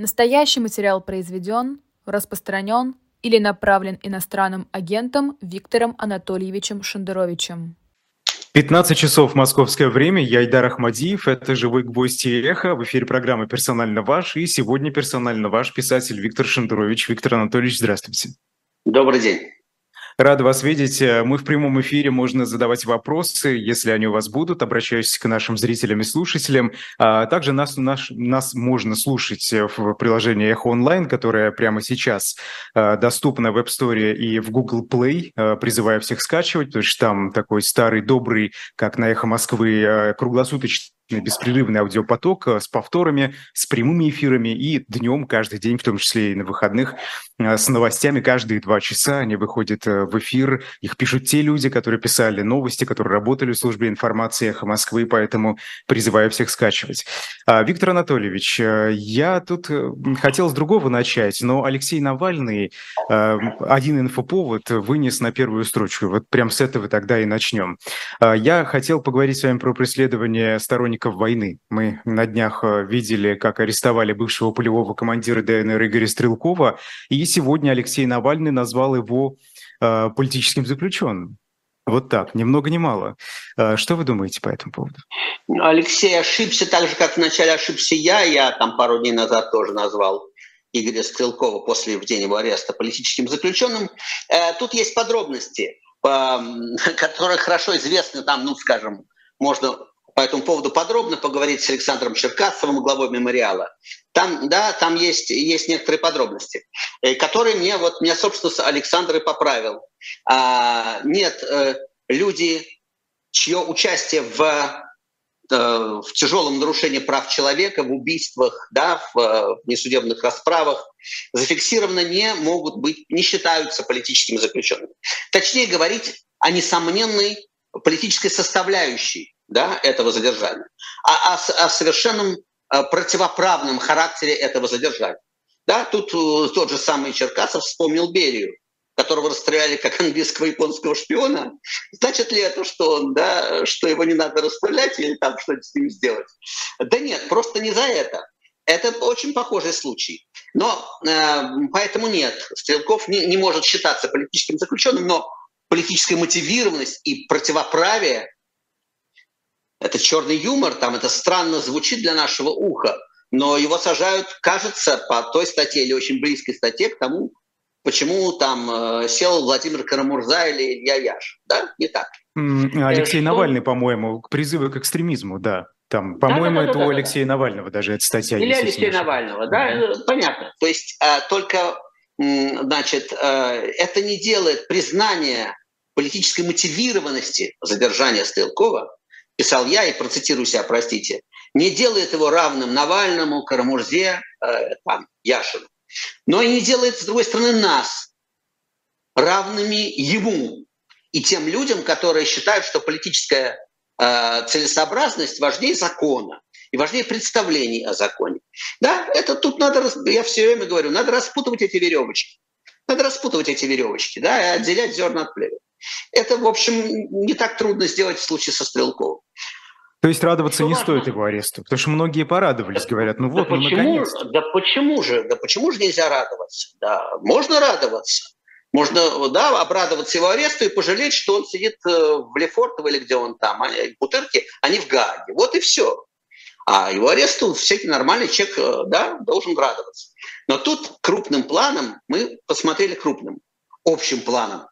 Настоящий материал произведен, распространен или направлен иностранным агентом Виктором Анатольевичем Шендеровичем. 15 часов московское время. Я Айдар Ахмадиев. Это «Живой гвоздь и эхо». В эфире программы «Персонально ваш». И сегодня персонально ваш писатель Виктор Шендерович. Виктор Анатольевич, здравствуйте. Добрый день. Рад вас видеть. Мы в прямом эфире, можно задавать вопросы, если они у вас будут. Обращаюсь к нашим зрителям и слушателям. А также нас, наш, нас можно слушать в приложении Эхо Онлайн, которое прямо сейчас э, доступно в App Store и в Google Play. Призываю всех скачивать, потому что там такой старый, добрый, как на Эхо Москвы, круглосуточный беспрерывный аудиопоток с повторами, с прямыми эфирами и днем каждый день, в том числе и на выходных, с новостями каждые два часа они выходят в эфир. Их пишут те люди, которые писали новости, которые работали в службе информации «Эхо Москвы», поэтому призываю всех скачивать. А, Виктор Анатольевич, э, я тут э, хотел с другого начать, но Алексей Навальный э, один инфоповод вынес на первую строчку. Вот прям с этого тогда и начнем. А, я хотел поговорить с вами про преследование сторонников войны. Мы на днях видели, как арестовали бывшего полевого командира ДНР Игоря Стрелкова, и сегодня Алексей Навальный назвал его Э, политическим заключенным. Вот так, ни много ни мало. Э, что вы думаете по этому поводу? Алексей ошибся так же, как вначале ошибся я. Я там пару дней назад тоже назвал Игоря Стрелкова после в день его ареста политическим заключенным. Э, тут есть подробности, которые хорошо известны там, ну, скажем, можно по этому поводу подробно поговорить с Александром Черкасовым, главой мемориала. Там, да, там есть, есть некоторые подробности, э, которые мне, вот, меня, собственно, Александр и поправил. А, нет, э, люди, чье участие в, э, в тяжелом нарушении прав человека, в убийствах, да, в, несудебных расправах, зафиксировано не могут быть, не считаются политическими заключенными. Точнее говорить о несомненной политической составляющей да, этого задержания, а о, о совершенном э, противоправном характере этого задержания. Да, тут э, тот же самый Черкасов вспомнил Берию, которого расстреляли как английского японского шпиона. Значит ли это, что, он, да, что его не надо расстрелять или там что-то с ним сделать? Да нет, просто не за это. Это очень похожий случай. Но э, поэтому нет, Стрелков не, не может считаться политическим заключенным, но политическая мотивированность и противоправие это черный юмор, там это странно звучит для нашего уха, но его сажают, кажется, по той статье или очень близкой статье к тому, почему там э, сел Владимир Карамурза или Илья Яш. Да, не так. Алексей э, Навальный, по-моему, к призыву к экстремизму, да. Там, по-моему, да, да, да, это да, у Алексея да. Навального даже эта статья. Или Алексея Навального, да, mm-hmm. понятно. То есть а, только, значит, а, это не делает признание политической мотивированности задержания Стрелкова писал я и процитирую себя, простите, не делает его равным Навальному, Карамурзе, э, там, Яшину, но и не делает, с другой стороны, нас равными ему и тем людям, которые считают, что политическая э, целесообразность важнее закона и важнее представлений о законе. Да, это тут надо, я все время говорю, надо распутывать эти веревочки. Надо распутывать эти веревочки, да, и отделять зерна от плевел. Это, в общем, не так трудно сделать в случае со Стрелковым. То есть радоваться что не важно? стоит его аресту, потому что многие порадовались, говорят, ну вот, да ну почему, Да почему же, да почему же нельзя радоваться? Да, можно радоваться. Можно, да, обрадоваться его аресту и пожалеть, что он сидит э, в Лефортово или где он там, а в Бутырке, а не в Гааге. Вот и все. А его аресту всякий нормальный человек, э, да, должен радоваться. Но тут крупным планом мы посмотрели крупным, общим планом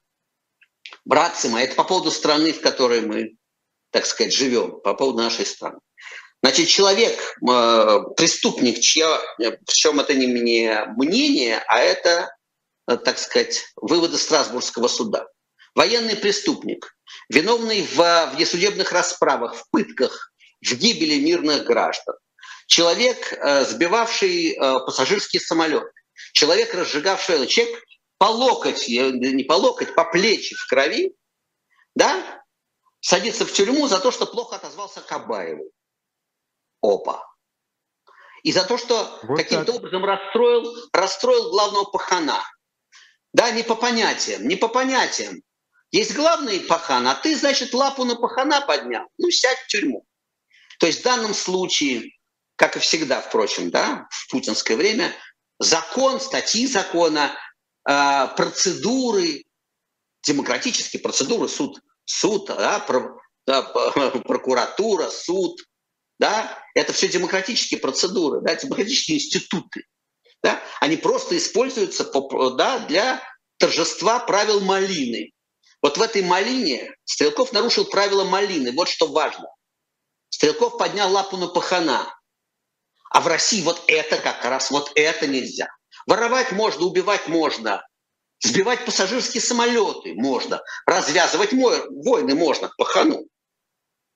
братцы мои, это по поводу страны, в которой мы, так сказать, живем, по поводу нашей страны. Значит, человек, э, преступник, чья, причем это не мне мнение, а это, э, так сказать, выводы Страсбургского суда. Военный преступник, виновный в внесудебных расправах, в пытках, в гибели мирных граждан. Человек, э, сбивавший пассажирский самолет. Человек, разжигавший... Человек, по локоть, не по локоть, по плечи в крови, да, садится в тюрьму за то, что плохо отозвался Кабаеву. Опа. И за то, что вот каким-то образом расстроил, расстроил главного пахана. Да, не по понятиям, не по понятиям. Есть главный пахан, а ты, значит, лапу на пахана поднял. Ну, сядь в тюрьму. То есть в данном случае как и всегда, впрочем, да, в путинское время, закон, статьи закона, э, процедуры, демократические процедуры, суд, суд, да, про, да, прокуратура, суд, да, это все демократические процедуры, да, демократические институты, да, они просто используются да, для торжества правил малины. Вот в этой малине Стрелков нарушил правила малины, вот что важно. Стрелков поднял лапу на пахана. А в России вот это как раз, вот это нельзя. Воровать можно, убивать можно, сбивать пассажирские самолеты можно, развязывать войны можно, пахану.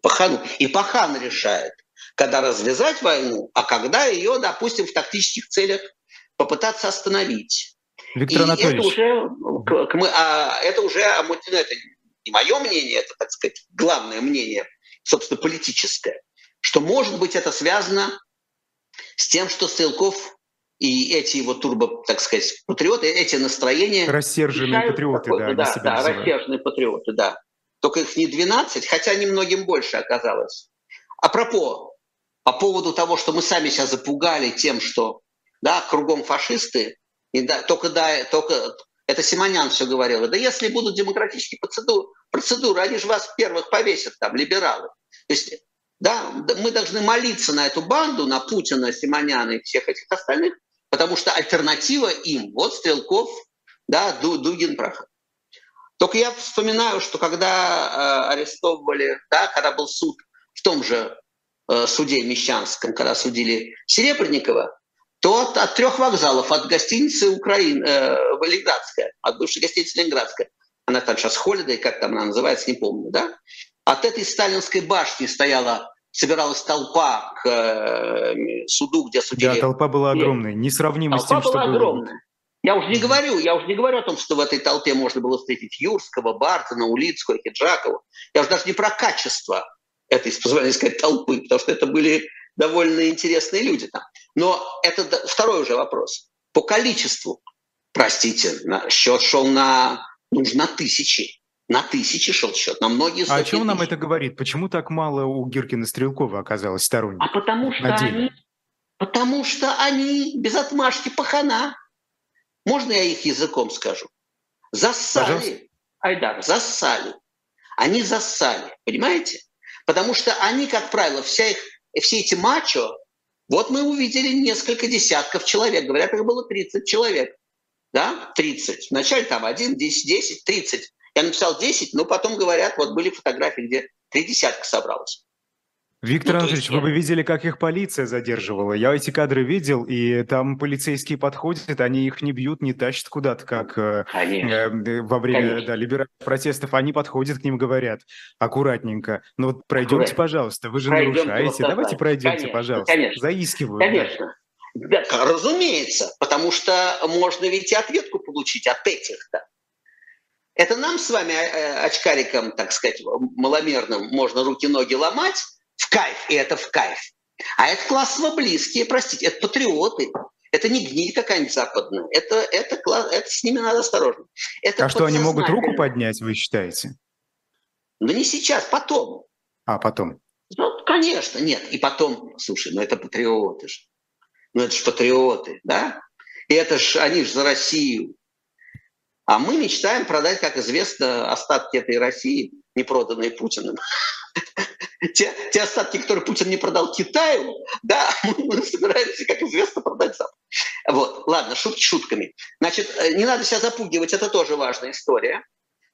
Пахану. И пахан решает, когда развязать войну, а когда ее, допустим, в тактических целях попытаться остановить. Виктор и Анатольевич. Это уже, мы, а, это уже ну, это не мое мнение, это, так сказать, главное мнение, собственно, политическое, что, может быть, это связано с тем, что Стрелков и эти его турбо, так сказать, патриоты, эти настроения... Рассерженные патриоты, да, да, да, рассерженные патриоты, да. Только их не 12, хотя немногим больше оказалось. А пропо, по поводу того, что мы сами себя запугали тем, что да, кругом фашисты, и да, только, да, только это Симонян все говорил, да если будут демократические процедуры, процедуры, они же вас первых повесят, там, либералы. То есть, да, мы должны молиться на эту банду, на Путина, Симоняна и всех этих остальных, потому что альтернатива им, вот Стрелков, да, Дугин, Прохор. Только я вспоминаю, что когда э, арестовывали, да, когда был суд в том же э, суде Мещанском, когда судили Серебренникова, то от, от трех вокзалов, от гостиницы Украины, э, Ленинградская, от бывшей гостиницы Ленинградская, она там сейчас Холидей, как там она называется, не помню, да, от этой сталинской башни стояла, собиралась толпа к э, суду, где судили. Да, толпа была огромная, несравнима толпа с тем, была что огромная. Было. Я уже не говорю, я уже не говорю о том, что в этой толпе можно было встретить Юрского, Бартона, Улицкого, Хиджакова. Я уже даже не про качество этой, позволю сказать, толпы, потому что это были довольно интересные люди там. Но это второй уже вопрос. По количеству, простите, счет шел на, нужно тысячи. На тысячи шел счет, на многие А о чем тысяч. нам это говорит? Почему так мало у Гиркина Стрелкова оказалось сторонников? А потому что они, потому что они без отмашки пахана. Можно я их языком скажу? Зассали. Пожалуйста. Айдар, зассали. Они зассали, понимаете? Потому что они, как правило, вся их все эти мачо, вот мы увидели несколько десятков человек, говорят, их было 30 человек, да, 30. Вначале там 1, 10, 10, 30. Я написал 10, но потом говорят, вот были фотографии, где три десятка собралось. Виктор ну, Анатольевич, есть... вы бы видели, как их полиция задерживала. Я эти кадры видел, и там полицейские подходят, они их не бьют, не тащат куда-то, как э, э, во время да, либеральных протестов. Они подходят к ним, говорят аккуратненько. Ну вот пройдемте, Аккуратно. пожалуйста, вы же пройдемте нарушаете. Давайте пройдемте, конечно, пожалуйста. Конечно. Заискиваю. Конечно. Да, разумеется, потому что можно ведь и ответку получить от этих-то. Это нам с вами, э, очкарикам, так сказать, маломерным, можно руки-ноги ломать, в кайф, и это в кайф. А это классово близкие, простите, это патриоты. Это не гниль какая-нибудь западная. Это, это, это с ними надо осторожно. Это а что, они могут руку поднять, вы считаете? Ну не сейчас, потом. А, потом. Ну, конечно, нет. И потом, слушай, ну это патриоты же. Ну это же патриоты, да? И это ж, они же за Россию. А мы мечтаем продать, как известно, остатки этой России, не проданные Путиным. те, те остатки, которые Путин не продал Китаю, да, мы собираемся, как известно, продать Запад. Вот, ладно, шутки шутками. Значит, э, не надо себя запугивать, это тоже важная история.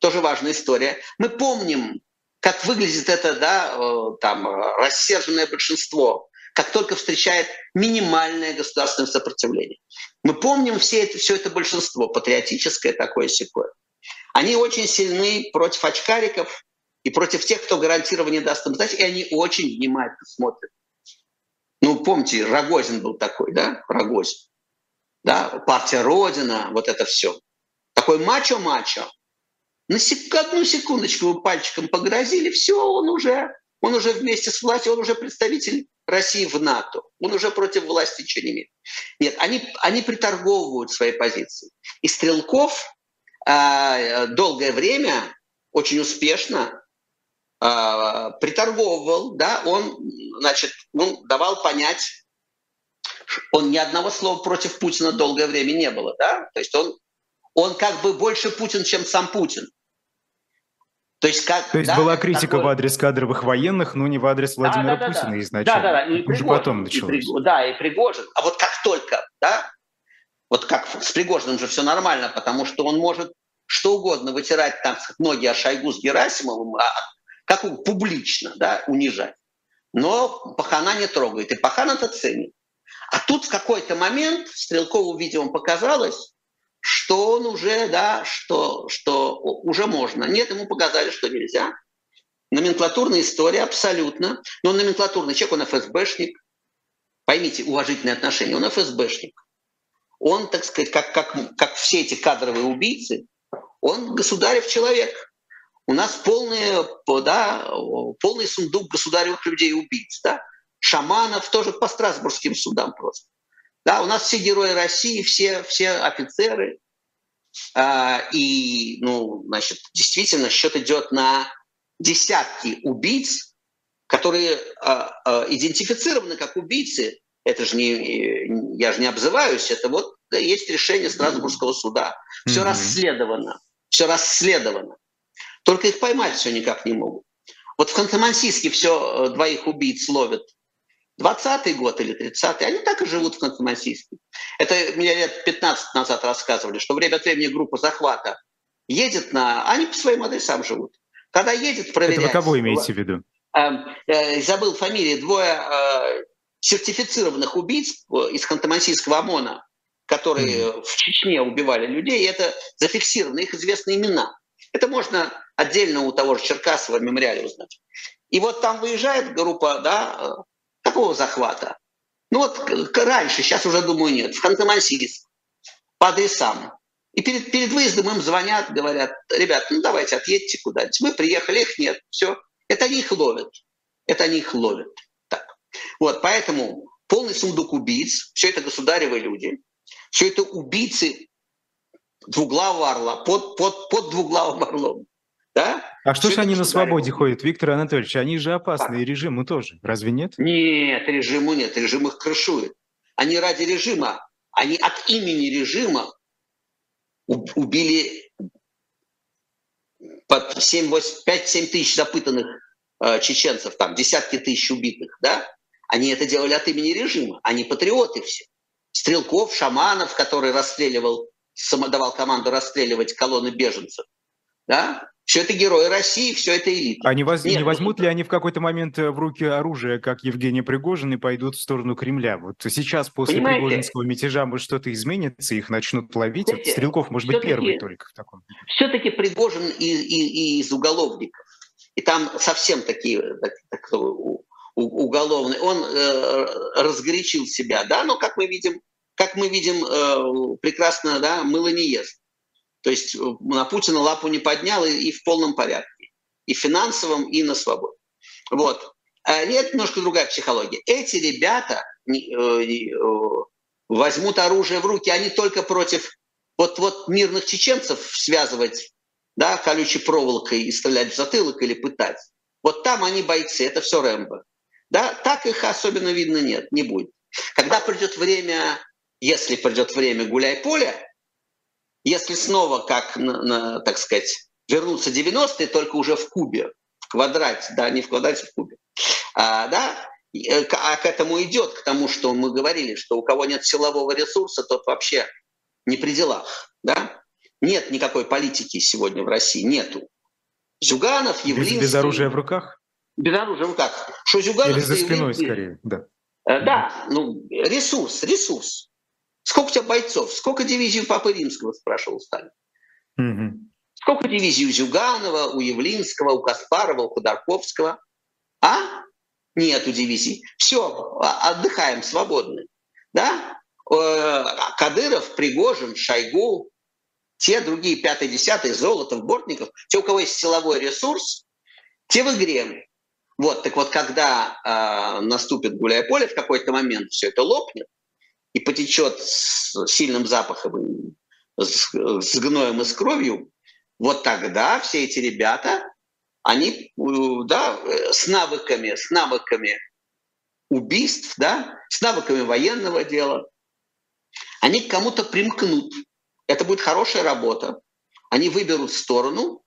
Тоже важная история. Мы помним, как выглядит это, да, э, там, рассерженное большинство, как только встречает минимальное государственное сопротивление. Мы помним все это, все это большинство, патриотическое такое секое. Они очень сильны против очкариков, и против тех, кто гарантированно даст им сдать, и они очень внимательно смотрят. Ну, помните, Рогозин был такой, да, Рогозин. Да, партия Родина, вот это все. Такой мачо-мачо. На сек- одну секундочку вы пальчиком погрозили, все, он уже, он уже вместе с властью, он уже представитель России в НАТО. Он уже против власти ничего не имеет. Нет, они, они приторговывают свои позиции. И Стрелков э, долгое время очень успешно э, приторговывал, да, он, значит, он давал понять Он ни одного слова против Путина долгое время не было, да? То есть он, он как бы больше Путин, чем сам Путин. То есть, как, То есть да, была критика такое... в адрес кадровых военных, но не в адрес Владимира да, да, Путина да, изначально. Да, да, да. И Уже Пригожин, потом началось. И, да, и Пригожин. А вот как только, да, вот как с Пригожиным же все нормально, потому что он может что угодно вытирать там ноги о Шойгу с Герасимовым, а, как публично, да, унижать. Но Пахана не трогает, и Пахан это ценит. А тут в какой-то момент Стрелкову, видимо, показалось, что он уже, да, что, что уже можно. Нет, ему показали, что нельзя. Номенклатурная история абсолютно. Но он номенклатурный человек, он ФСБшник. Поймите, уважительные отношения. Он ФСБшник. Он, так сказать, как, как, как все эти кадровые убийцы, он государев человек. У нас полный, да, полный сундук государевых людей убийц. Да? Шаманов тоже по Страсбургским судам просто. Да, у нас все герои России, все, все офицеры. А, и, ну, значит, действительно, счет идет на десятки убийц, которые а, а, идентифицированы как убийцы. Это же не, я же не обзываюсь, это вот есть решение Страсбургского суда. Все mm-hmm. расследовано, все расследовано. Только их поймать все никак не могут. Вот в Ханты-Мансийске все э, двоих убийц ловят 20-й год или 30-й, они так и живут в Ханты-Мансийске. Это мне лет 15 назад рассказывали, что время от времени группа захвата едет на... Они по своим адресам живут. Когда едет проверять... Это вы кого имеете в виду? Э, э, забыл фамилии. Двое э, сертифицированных убийц из Ханты-Мансийского ОМОНа, которые mm. в Чечне убивали людей, это зафиксированы, их известны имена. Это можно отдельно у того же Черкасова в мемориале узнать. И вот там выезжает группа да, Какого захвата? Ну вот раньше, сейчас уже, думаю, нет. В Ханты-Мансийск по адресам. И перед, перед выездом им звонят, говорят, ребят, ну давайте отъедьте куда-нибудь. Мы приехали, их нет, все. Это они их ловят. Это они их ловят. Так. Вот, поэтому полный сундук убийц, все это государевые люди, все это убийцы двуглавого орла, под, под, под двуглавым орлом. Да? А что же они на свободе ходят, Виктор Анатольевич? Они же опасные, а. режиму тоже, разве нет? Нет, режиму нет, режим их крышует. Они ради режима, они от имени режима убили под 5-7 тысяч запытанных э, чеченцев, там десятки тысяч убитых, да? Они это делали от имени режима, они патриоты все. Стрелков, Шаманов, который расстреливал, давал команду расстреливать колонны беженцев, да? Все это герои России, все это элита. А не, воз... Нет, не возьмут ли они в какой-то момент э, в руки оружие, как Евгений Пригожин, и пойдут в сторону Кремля? Вот сейчас, после Понимаете? Пригожинского мятежа, может, что-то изменится, их начнут ловить? Знаете, Стрелков, может быть, первый только в таком. Все-таки Пригожин и, и, и из уголовников. И там совсем такие так, так, у, уголовные. Он э, разгорячил себя, да, но, как мы видим, как мы видим, э, прекрасно, да, мыло не ест. То есть э, на Путина лапу не поднял и, и в полном порядке. И финансовом, и на свободе. Вот. А это немножко другая психология. Эти ребята э, э, возьмут оружие в руки, они только против вот, вот мирных чеченцев связывать да, колючей проволокой и стрелять в затылок или пытать. Вот там они бойцы, это все Рэмбо. Да, так их особенно видно нет, не будет. Когда придет время, если придет время гуляй-поля, если снова, как, так сказать, вернуться 90-е, только уже в кубе, в квадрате, да, не в квадрате, в кубе, а, да, э, а к этому идет, к тому, что мы говорили, что у кого нет силового ресурса, тот вообще не при делах, да? Нет никакой политики сегодня в России, нету. Зюганов, Явлинский... Без, без оружия в руках? Без оружия в руках. Что Зюганов... Или за спиной, скорее, да. Э, да, ну, ресурс, ресурс. Сколько у тебя бойцов? Сколько дивизий у Папы Римского, спрашивал Сталин. Угу. Сколько дивизий у Зюганова, у Явлинского, у Каспарова, у Ходорковского? А? Нету дивизий. Все, а, отдыхаем, свободны. Да? Э, Кадыров, Пригожин, Шойгу, те другие, пятый, десятый, Золотов, Бортников, те, у кого есть силовой ресурс, те в игре. Вот, так вот, когда э, наступит гуляй-поле, в какой-то момент все это лопнет, и потечет с сильным запахом, с, гноем и с кровью, вот тогда все эти ребята, они да, с навыками, с навыками убийств, да, с навыками военного дела, они к кому-то примкнут. Это будет хорошая работа. Они выберут сторону,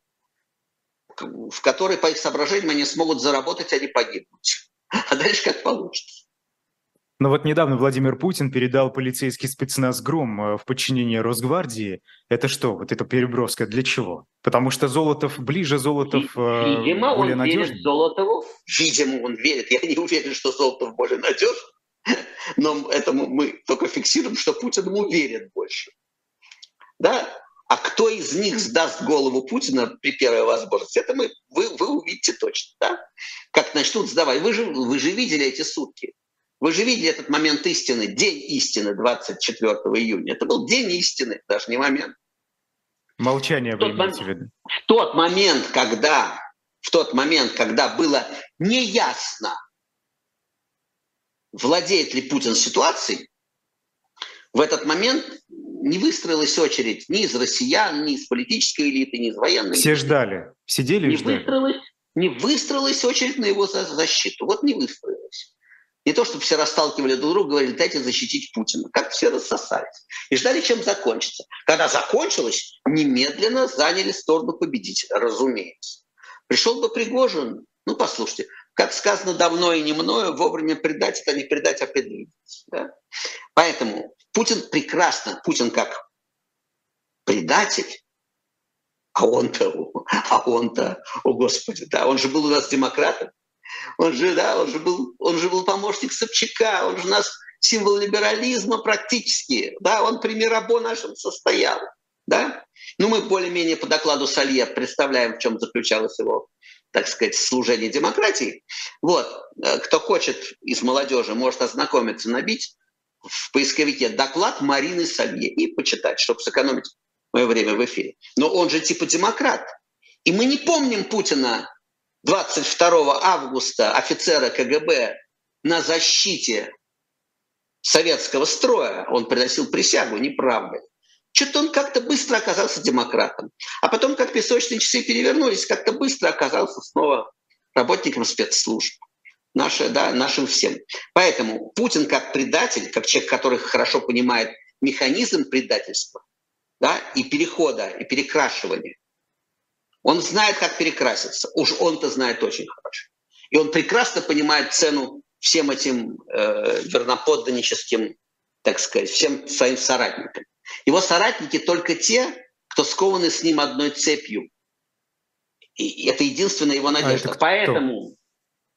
в которой, по их соображениям, они смогут заработать, а не погибнуть. А дальше как получится. Но вот недавно Владимир Путин передал полицейский спецназ «Гром» э, в подчинение Росгвардии. Это что, вот это Перебровская, для чего? Потому что Золотов ближе, Золотов э, Видимо, более он надежный? верит Золотову. Видимо, он верит. Я не уверен, что Золотов более надежный. Но этому мы только фиксируем, что Путин ему верит больше. Да? А кто из них сдаст голову Путина при первой возможности, это мы, вы, вы увидите точно. Да? Как начнут сдавать. Вы же, вы же видели эти сутки. Вы же видели этот момент истины, день истины 24 июня. Это был день истины, даже не момент. Молчание вы имеете в виду? В тот момент, когда, в тот момент, когда было неясно, владеет ли Путин ситуацией, в этот момент не выстроилась очередь ни из россиян, ни из политической элиты, ни из военной Все элиты. ждали, сидели не и ждали. Выстроилась, не выстроилась очередь на его защиту. Вот не выстроилась. Не то, чтобы все расталкивали друг друга, говорили, дайте защитить Путина. Как все рассосались. И ждали, чем закончится. Когда закончилось, немедленно заняли сторону победителя, разумеется. Пришел бы Пригожин, ну, послушайте, как сказано давно и не мною, вовремя предать это не предать, а предвидеть. Да? Поэтому Путин прекрасно, Путин как предатель, а он-то, а он-то, о Господи, да, он же был у нас демократом, он же, да, он же был, он же был помощник Собчака, он же у нас символ либерализма практически, да, он при Мирабо нашем состоял, да. Ну, мы более-менее по докладу Салье представляем, в чем заключалось его, так сказать, служение демократии. Вот, э, кто хочет из молодежи, может ознакомиться, набить в поисковике доклад Марины Салье и почитать, чтобы сэкономить мое время в эфире. Но он же типа демократ. И мы не помним Путина 22 августа офицера КГБ на защите советского строя, он приносил присягу, неправда. Что-то он как-то быстро оказался демократом. А потом, как песочные часы перевернулись, как-то быстро оказался снова работником спецслужб. Наше, да, нашим всем. Поэтому Путин как предатель, как человек, который хорошо понимает механизм предательства да, и перехода, и перекрашивания, он знает, как перекраситься. Уж он-то знает очень хорошо. И он прекрасно понимает цену всем этим э, верноподданническим, так сказать, всем своим соратникам. Его соратники только те, кто скованы с ним одной цепью. И это единственная его надежда. А поэтому,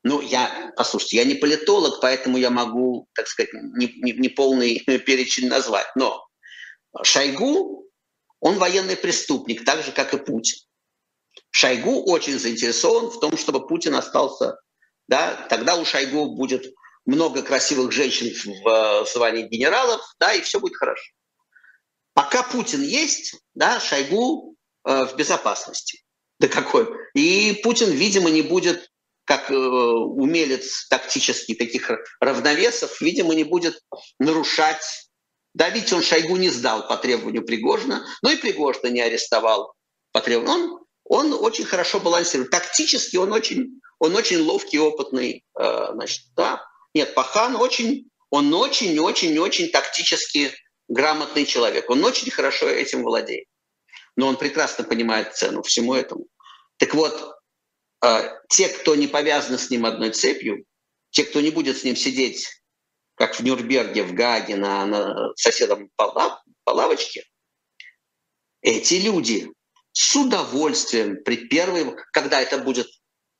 ну, я, послушайте, я не политолог, поэтому я могу, так сказать, не, не, не полный перечень назвать. Но Шойгу, он военный преступник, так же, как и Путин. Шойгу очень заинтересован в том, чтобы Путин остался, да, тогда у Шойгу будет много красивых женщин в звании генералов, да, и все будет хорошо. Пока Путин есть, да, Шойгу э, в безопасности. Да какой? И Путин, видимо, не будет, как э, умелец тактический таких равновесов, видимо, не будет нарушать. Да, ведь он Шойгу не сдал по требованию Пригожина, но и Пригожина не арестовал по требованию. Он он очень хорошо балансирует. Тактически он очень, он очень ловкий, опытный. Э, значит, да. Нет, Пахан очень, он очень-очень-очень тактически грамотный человек. Он очень хорошо этим владеет. Но он прекрасно понимает цену всему этому. Так вот, э, те, кто не повязаны с ним одной цепью, те, кто не будет с ним сидеть, как в Нюрнберге, в Гаге, на, на соседом по, по лавочке, эти люди с удовольствием при первой, когда это будет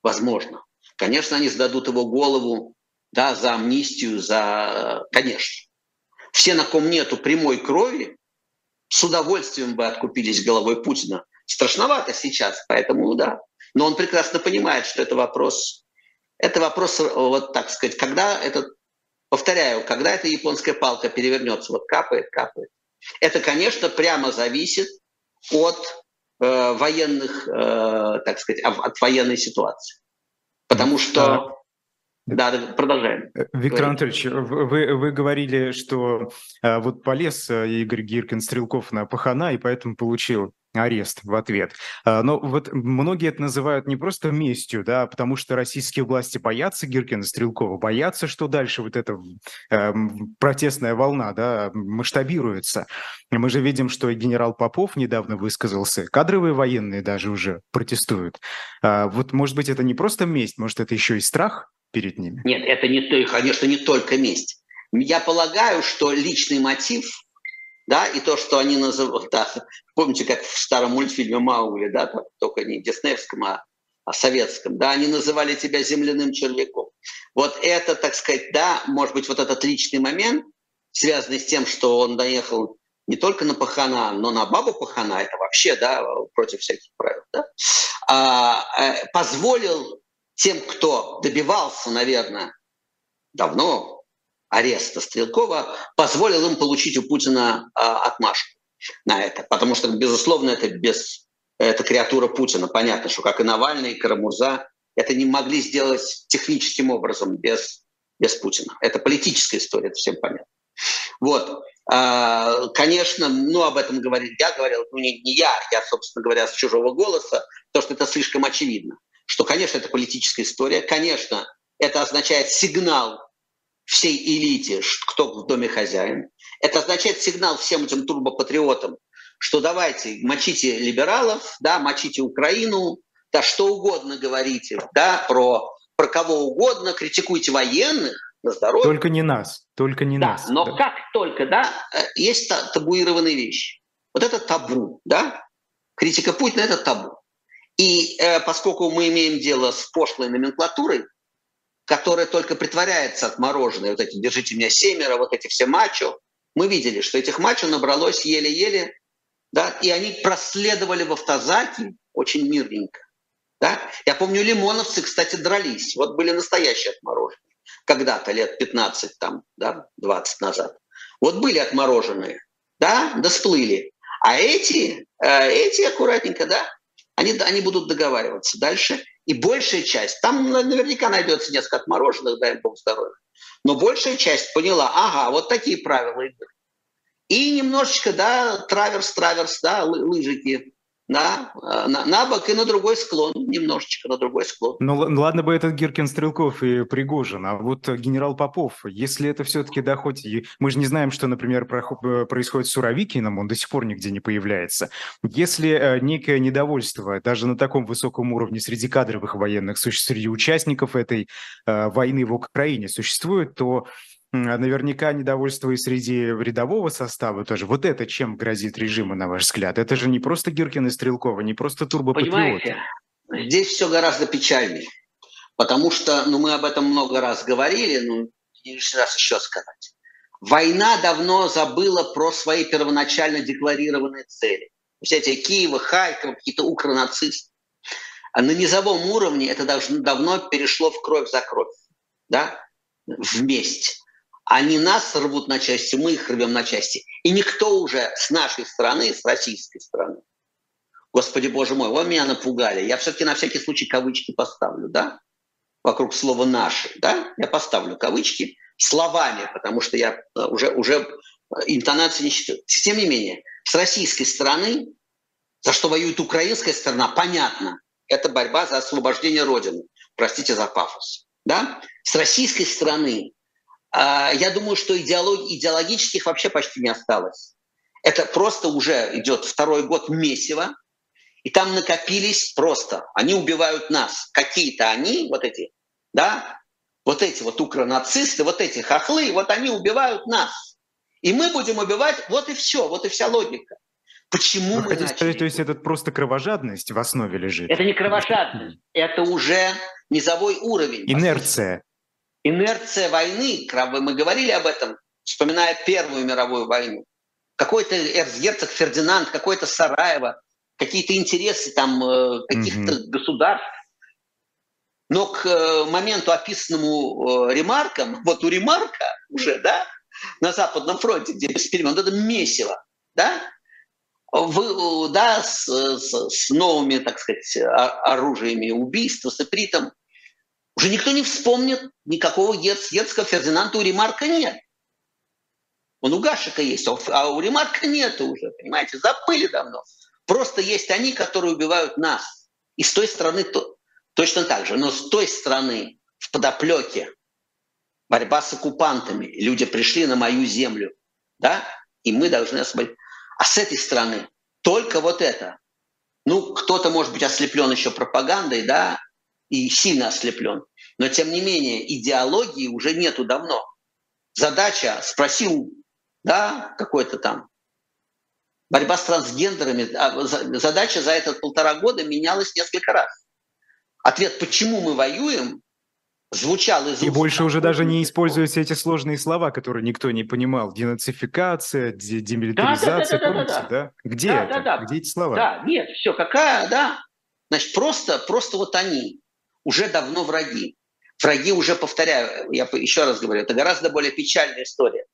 возможно. Конечно, они сдадут его голову да, за амнистию, за... Конечно. Все, на ком нету прямой крови, с удовольствием бы откупились головой Путина. Страшновато сейчас, поэтому да. Но он прекрасно понимает, что это вопрос, это вопрос, вот так сказать, когда этот, повторяю, когда эта японская палка перевернется, вот капает, капает. Это, конечно, прямо зависит от военных, э, так сказать, от военной ситуации. Потому что... Да, продолжаем. Э, Виктор Анатольевич, вы, вы говорили, что вот полез Игорь Гиркин Стрелков на пахана и поэтому получил арест в ответ. А, но вот многие это называют не просто местью, да, потому что российские власти боятся Гиркина Стрелкова, боятся, что дальше вот эта э, протестная волна, да, масштабируется. Мы же видим, что и генерал Попов недавно высказался, кадровые военные даже уже протестуют. А, вот, может быть, это не просто месть, может, это еще и страх перед ними? Нет, это не, конечно, не только месть. Я полагаю, что личный мотив да, и то, что они называют, да, помните, как в старом мультфильме Маугли, да, только не диснеевском, а, а советском, да, они называли тебя земляным червяком. Вот это, так сказать, да, может быть, вот этот личный момент, связанный с тем, что он доехал не только на пахана, но на бабу пахана, это вообще, да, против всяких правил, да, а, а, позволил тем, кто добивался, наверное, давно ареста Стрелкова позволил им получить у Путина а, отмашку на это. Потому что, безусловно, это, без, это креатура Путина. Понятно, что как и Навальный, и Карамурза, это не могли сделать техническим образом без, без Путина. Это политическая история, это всем понятно. Вот. А, конечно, ну, об этом говорит, я говорил, ну, не, не я, я, собственно говоря, с чужого голоса, то, что это слишком очевидно. Что, конечно, это политическая история, конечно, это означает сигнал всей элите, кто в доме хозяин. Это означает сигнал всем этим турбопатриотам, что давайте мочите либералов, да, мочите Украину, да, что угодно говорите, да, про, про кого угодно, критикуйте военных, на здоровье. Только не нас, только не да, нас. Но да. как только, да, э, есть табуированные вещи. Вот это табу, да, критика Путина – это табу. И э, поскольку мы имеем дело с пошлой номенклатурой, которая только притворяется отмороженной, вот эти «держите меня семеро», вот эти все мачо, мы видели, что этих мачо набралось еле-еле, да, и они проследовали в автозаке очень мирненько. Да? Я помню, лимоновцы, кстати, дрались. Вот были настоящие отмороженные. Когда-то, лет 15, там, да, 20 назад. Вот были отмороженные, да, да сплыли. А эти, э, эти аккуратненько, да, они, они будут договариваться дальше. И большая часть, там наверняка найдется несколько отмороженных, дай бог здоровья, но большая часть поняла, ага, вот такие правила игры. И немножечко, да, траверс, траверс, да, лыжики да, э, на, на бок и на другой склон, немножечко на другой склон. Ну ладно бы этот Гиркин Стрелков и Пригожин, а вот генерал Попов, если это все-таки, да, мы же не знаем, что, например, э, происходит с Суровикиным, он до сих пор нигде не появляется. Если э, некое недовольство даже на таком высоком уровне среди кадровых военных, среди участников этой войны в Украине существует, то наверняка недовольство и среди рядового состава тоже. Вот это чем грозит режиму, на ваш взгляд? Это же не просто Гиркин и Стрелкова, не просто турбопатриоты. Понимаете, здесь все гораздо печальнее. Потому что, ну, мы об этом много раз говорили, ну, лишний раз еще сказать. Война давно забыла про свои первоначально декларированные цели. Эти Киева, Харьков, какие-то укронацисты. А на низовом уровне это давно перешло в кровь за кровь. Да? Вместе. Они нас рвут на части, мы их рвем на части. И никто уже с нашей стороны, с российской стороны, Господи Боже мой, вы меня напугали. Я все-таки на всякий случай кавычки поставлю, да? Вокруг слова «наши», да? Я поставлю кавычки словами, потому что я э, уже, уже э, интонации не считаю. Тем не менее, с российской стороны, за что воюет украинская сторона, понятно. Это борьба за освобождение Родины. Простите за пафос. Да? С российской стороны я думаю, что идеолог, идеологических вообще почти не осталось. Это просто уже идет второй год месиво, и там накопились просто, они убивают нас. Какие-то они, вот эти, да, вот эти вот укронацисты, вот эти хохлы, вот они убивают нас. И мы будем убивать, вот и все, вот и вся логика. Почему Вы мы хотите начали? сказать, то есть это просто кровожадность в основе лежит? Это не кровожадность, это уже низовой уровень. Инерция инерция войны, мы говорили об этом, вспоминая Первую мировую войну, какой-то эрцгерцог Фердинанд, какой-то Сараево, какие-то интересы там э, каких-то mm-hmm. государств. Но к э, моменту, описанному э, ремаркам, вот у ремарка уже, да, на Западном фронте, где без перемен, вот это месиво, да, вы, да, с, с, с новыми, так сказать, оружиями убийства, с эпритом, уже никто не вспомнит никакого Ерцкого Фердинанда у Ремарка нет. Он у Гашика есть, а у Ремарка нет уже, понимаете, забыли давно. Просто есть они, которые убивают нас. И с той стороны то, точно так же. Но с той стороны, в подоплеке, борьба с оккупантами. Люди пришли на мою землю, да, и мы должны освободить. А с этой стороны только вот это. Ну, кто-то может быть ослеплен еще пропагандой, да, и сильно ослеплен. Но, тем не менее, идеологии уже нету давно. Задача, спросил, да, какой-то там, борьба с трансгендерами, а задача за этот полтора года менялась несколько раз. Ответ, почему мы воюем, звучал из И больше уже даже не используются эти сложные слова, которые никто не понимал. Денацификация, демилитаризация, да, да, да, да, да, да. Где да, это? Да, да. Где эти слова? Да, нет, все, какая, да. Значит, просто, просто вот они уже давно враги. Враги уже, повторяю, я еще раз говорю, это гораздо более печальная история.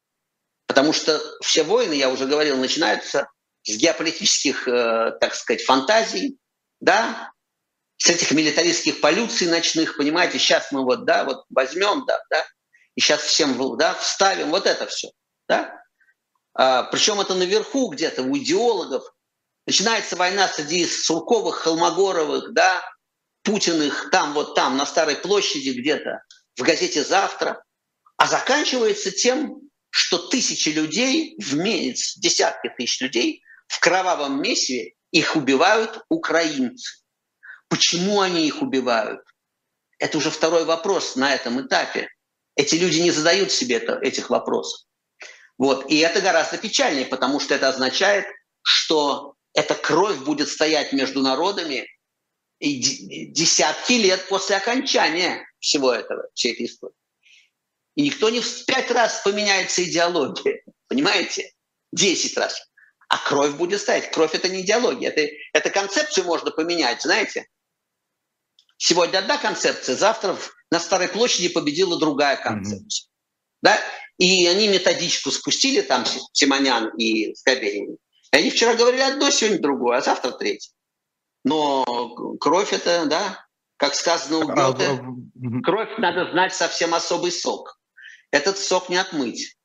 Потому что все войны, я уже говорил, начинаются с геополитических, э, так сказать, фантазий, да, с этих милитаристских полюций ночных, понимаете, сейчас мы вот, да, вот возьмем, да, да, и сейчас всем, да, вставим вот это все, да. А, причем это наверху где-то у идеологов. Начинается война среди Сурковых, Холмогоровых, да, Путиных, там вот там, на Старой площади где-то, в газете «Завтра», а заканчивается тем, что тысячи людей в месяц, десятки тысяч людей в кровавом месиве их убивают украинцы. Почему они их убивают? Это уже второй вопрос на этом этапе. Эти люди не задают себе это, этих вопросов. Вот. И это гораздо печальнее, потому что это означает, что эта кровь будет стоять между народами и десятки лет после окончания всего этого, всей этой истории. И никто не в пять раз поменяется идеология, понимаете? Десять раз. А кровь будет стоять. Кровь – это не идеология. Это, это концепцию можно поменять, знаете? Сегодня одна концепция, завтра на Старой площади победила другая концепция. Mm-hmm. Да? И они методичку спустили, там Симонян и Скобелин. И они вчера говорили одно, сегодня другое, а завтра третье. Но кровь это, да, как сказано у Гёте, а, а, кровь надо знать совсем особый сок. Этот сок не отмыть.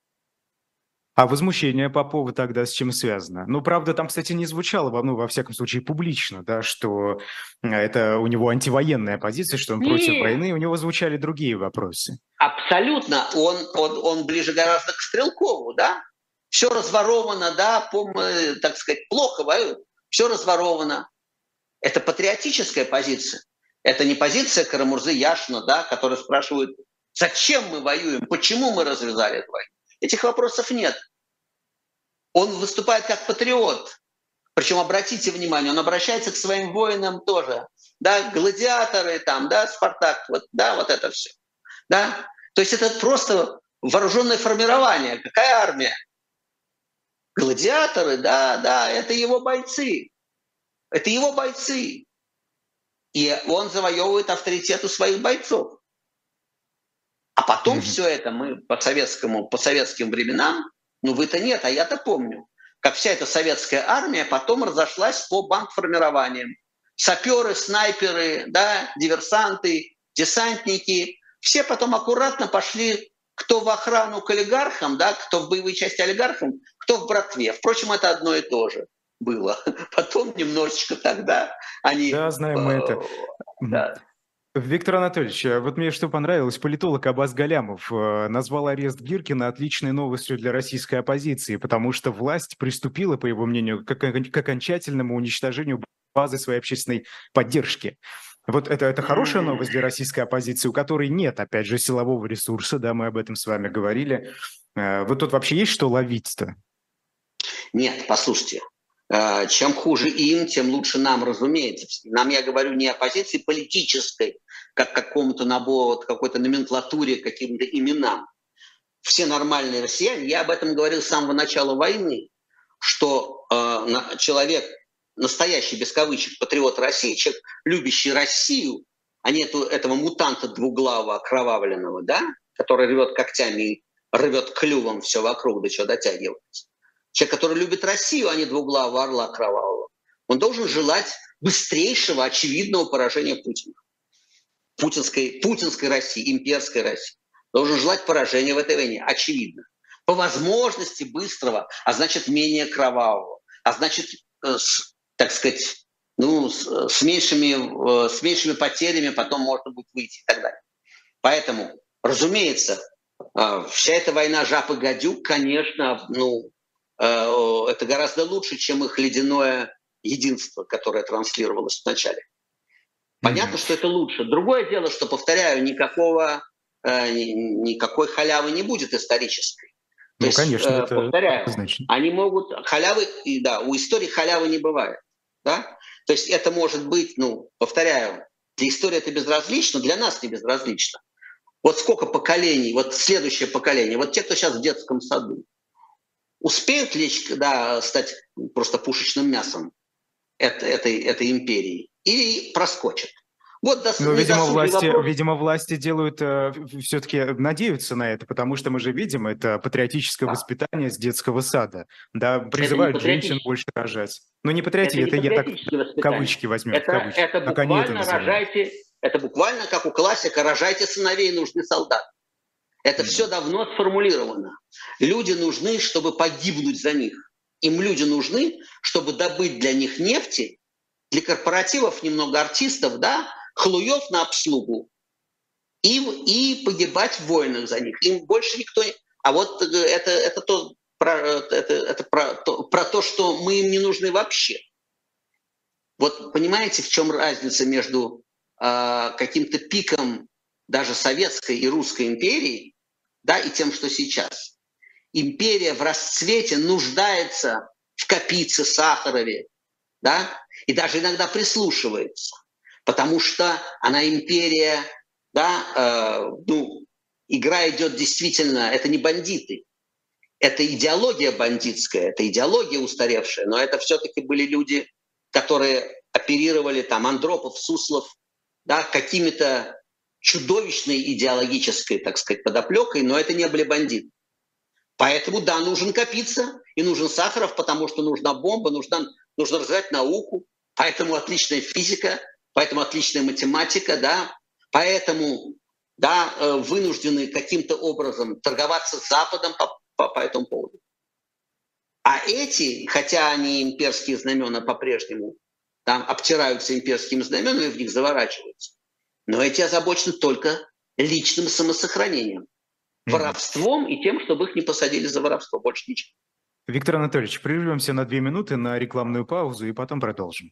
А возмущение Попова тогда с чем связано? Ну, правда, там, кстати, не звучало, ну, во всяком случае, публично, да, что э, это у него антивоенная позиция, что он Нет. против войны, у него звучали другие вопросы. Абсолютно. Он, он, он ближе гораздо к Стрелкову, да? Все разворовано, да, пом, так сказать, плохо воюют, все разворовано. Это патриотическая позиция. Это не позиция Карамурзы Яшина, да, который спрашивает, зачем мы воюем, почему мы развязали эту войну. Этих вопросов нет. Он выступает как патриот. Причем обратите внимание, он обращается к своим воинам тоже. Да, гладиаторы там, да, Спартак, вот, да, вот это все. Да? То есть это просто вооруженное формирование. Какая армия? Гладиаторы, да, да, это его бойцы. Это его бойцы. И он завоевывает авторитет у своих бойцов. А потом mm-hmm. все это мы по советскому, по советским временам, ну вы-то нет, а я-то помню, как вся эта советская армия потом разошлась по банкформированиям. Саперы, снайперы, да, диверсанты, десантники, все потом аккуратно пошли кто в охрану к олигархам, да, кто в боевые части олигархам, кто в братве. Впрочем, это одно и то же было. Потом немножечко тогда они... Да, знаем мы это. Э, да. Виктор Анатольевич, а вот мне что понравилось, политолог Абаз Галямов э, назвал арест Гиркина отличной новостью для российской оппозиции, потому что власть приступила, по его мнению, к, к окончательному уничтожению базы своей общественной поддержки. Вот это, это хорошая новость для российской оппозиции, у которой нет, опять же, силового ресурса, да, мы об этом с вами говорили. Э, вот тут вообще есть что ловить-то? Нет, послушайте, Э, чем хуже им, тем лучше нам, разумеется. Нам, я говорю, не о позиции политической, как какому-то набору, какой-то номенклатуре, каким-то именам. Все нормальные россияне, я об этом говорил с самого начала войны, что э, человек, настоящий, без кавычек, патриот России, человек, любящий Россию, а не эту, этого мутанта двуглавого, окровавленного, да, который рвет когтями и рвет клювом все вокруг, до чего дотягивается человек, который любит Россию, а не двуглавого орла кровавого, он должен желать быстрейшего, очевидного поражения Путина. Путинской, путинской России, имперской России. Должен желать поражения в этой войне, очевидно. По возможности быстрого, а значит менее кровавого, а значит э, так сказать, ну, с, меньшими, с меньшими потерями потом можно будет выйти и так далее. Поэтому, разумеется, вся эта война жаб и гадюк, конечно, ну, это гораздо лучше, чем их ледяное единство, которое транслировалось вначале. Понятно, mm-hmm. что это лучше. Другое дело, что, повторяю, никакого, э, никакой халявы не будет исторической. То ну, есть, конечно, э, это повторяю, значит. они могут халявы, и да, у истории халявы не бывает, да. То есть это может быть, ну, повторяю, для истории это безразлично, для нас не безразлично. Вот сколько поколений, вот следующее поколение, вот те, кто сейчас в детском саду, успеют лечь, да, стать просто пушечным мясом этой, этой, этой империи или проскочат. Вот дос... Но, видимо, власти, вопрос. видимо, власти делают, э, все-таки надеются на это, потому что мы же видим, это патриотическое да. воспитание с детского сада. Да, призывают женщин больше рожать. Но ну, не патриотическое, это, это я так воспитание. кавычки возьмем. Это, кавычки. это буквально это рожайте, это буквально как у классика, рожайте сыновей, нужны солдаты. Это все давно сформулировано. Люди нужны, чтобы погибнуть за них. Им люди нужны, чтобы добыть для них нефти, для корпоративов немного артистов, да, хлуев на обслугу и, и погибать в войнах за них. Им больше никто не... А вот э, это, это, то, про, это, это про, то, про то, что мы им не нужны вообще. Вот понимаете, в чем разница между э, каким-то пиком даже советской и русской империи, да, и тем, что сейчас. Империя в расцвете нуждается в Капице, Сахарове, да, и даже иногда прислушивается потому что она империя, да, э, ну, игра идет действительно, это не бандиты, это идеология бандитская, это идеология устаревшая, но это все-таки были люди, которые оперировали там Андропов, Суслов, да, какими-то чудовищной идеологической, так сказать, подоплекой, но это не были бандиты. Поэтому, да, нужен копиться, и нужен Сахаров, потому что нужна бомба, нужно, нужно развивать науку, поэтому отличная физика, поэтому отличная математика, да, поэтому да, э, вынуждены каким-то образом торговаться с Западом по, по, по этому поводу. А эти, хотя они имперские знамена по-прежнему там обтираются имперскими знаменами, в них заворачиваются, но эти озабочены только личным самосохранением, воровством и тем, чтобы их не посадили за воровство, больше ничего. Виктор Анатольевич, прервемся на две минуты на рекламную паузу и потом продолжим.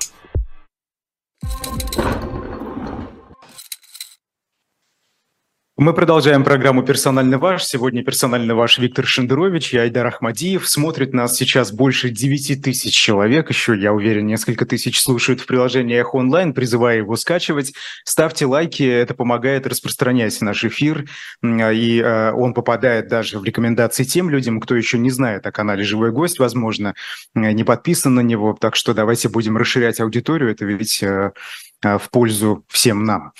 Мы продолжаем программу «Персонально ваш». Сегодня персонально ваш Виктор Шендерович и Айдар Ахмадиев. Смотрит нас сейчас больше 9 тысяч человек. Еще, я уверен, несколько тысяч слушают в приложении «Эхо онлайн». Призываю его скачивать. Ставьте лайки, это помогает распространять наш эфир. И э, он попадает даже в рекомендации тем людям, кто еще не знает о канале «Живой гость», возможно, э, не подписан на него. Так что давайте будем расширять аудиторию. Это ведь э, в пользу всем нам.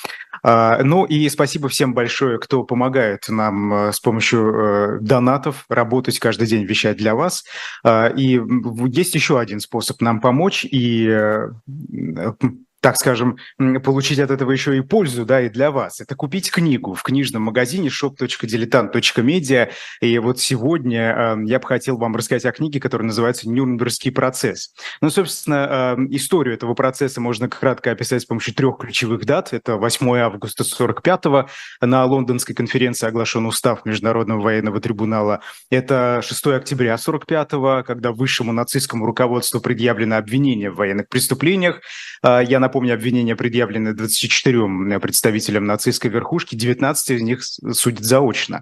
А, ну и спасибо всем большое, кто помогает нам э, с помощью э, донатов работать каждый день, вещать для вас. А, и есть еще один способ нам помочь и э, так скажем, получить от этого еще и пользу, да, и для вас. Это купить книгу в книжном магазине shop.diletant.media. И вот сегодня э, я бы хотел вам рассказать о книге, которая называется «Нюрнбергский процесс». Ну, собственно, э, историю этого процесса можно кратко описать с помощью трех ключевых дат. Это 8 августа 45-го на лондонской конференции оглашен устав Международного военного трибунала. Это 6 октября 45-го, когда высшему нацистскому руководству предъявлено обвинение в военных преступлениях. Э, я напомню, обвинения предъявлены 24 представителям нацистской верхушки, 19 из них судят заочно.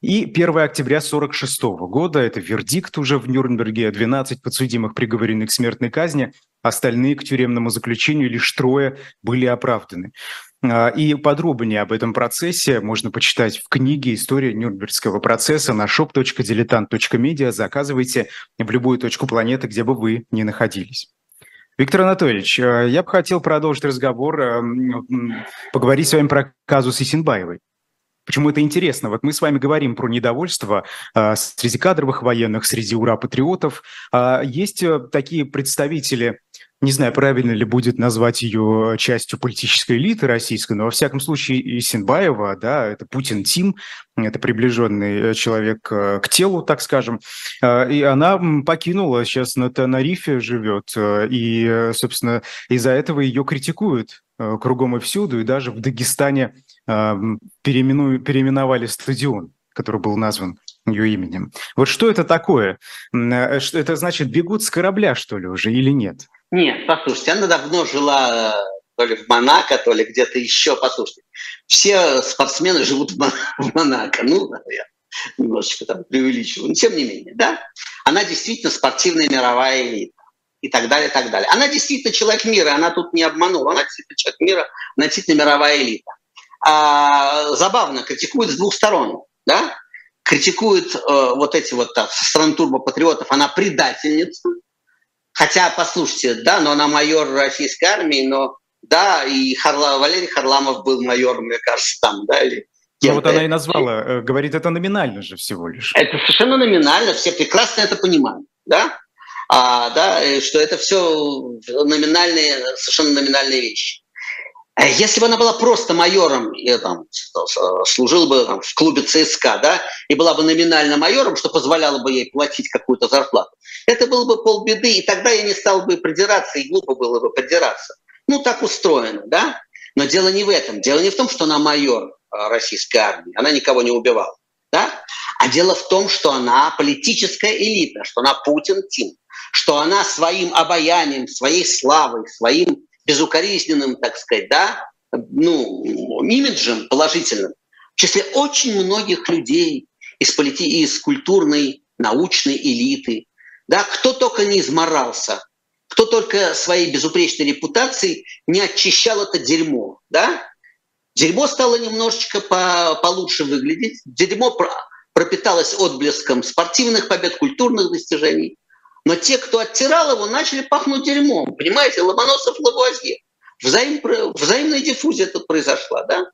И 1 октября 1946 года, это вердикт уже в Нюрнберге, 12 подсудимых приговорены к смертной казни, остальные к тюремному заключению, лишь трое были оправданы. А, и подробнее об этом процессе можно почитать в книге «История Нюрнбергского процесса» на shop.diletant.media. Заказывайте в любую точку планеты, где бы вы ни находились. Виктор Анатольевич, э, я бы хотел продолжить разговор, э, поговорить с вами про казус Исинбаевой. Почему это интересно? Вот мы с вами говорим про недовольство э, среди кадровых военных, среди ура-патриотов. А есть такие представители не знаю, правильно ли будет назвать ее частью политической элиты российской, но во всяком случае Исенбаева, да, это Путин Тим, это приближенный человек к телу, так скажем, и она покинула, сейчас на Тенерифе живет, и, собственно, из-за этого ее критикуют кругом и всюду, и даже в Дагестане переимену, переименовали стадион, который был назван ее именем. Вот что это такое? Это значит, бегут с корабля, что ли, уже или нет? Нет, послушайте, она давно жила э, то ли в Монако, то ли где-то еще. Послушайте, все спортсмены живут в Монако. Ну, я немножечко там преувеличиваю. Но тем не менее, да, она действительно спортивная мировая элита и так далее, и так далее. Она действительно человек мира, она тут не обманула. Она действительно человек мира, она действительно мировая элита. А, забавно, критикует с двух сторон, да? Критикует э, вот эти вот так, со стороны турбопатриотов, она предательница, Хотя, послушайте, да, но она майор российской армии, но да, и Харла, Валерий Харламов был майором, мне кажется, там, да, или ну вот она и назвала, э, говорит, это номинально же всего лишь. Это совершенно номинально, все прекрасно это понимают, да, а, да, что это все номинальные, совершенно номинальные вещи. А если бы она была просто майором, и там, служила бы там, в клубе ЦСКА, да, и была бы номинально майором, что позволяло бы ей платить какую-то зарплату, это было бы полбеды, и тогда я не стал бы придираться, и глупо было бы придираться. Ну, так устроено, да? Но дело не в этом. Дело не в том, что она майор а, российской армии, она никого не убивала, да? А дело в том, что она политическая элита, что она Путин-Тим, что она своим обаянием, своей славой, своим безукоризненным, так сказать, да, ну, имиджем положительным, в числе очень многих людей из, полити... из культурной, научной элиты, да, кто только не изморался, кто только своей безупречной репутацией не очищал это дерьмо, да? Дерьмо стало немножечко по, получше выглядеть, дерьмо пропиталось отблеском спортивных побед, культурных достижений. Но те, кто оттирал его, начали пахнуть дерьмом. Понимаете, Ломоносов, Лавуазье. Взаим, взаимная диффузия тут произошла, да?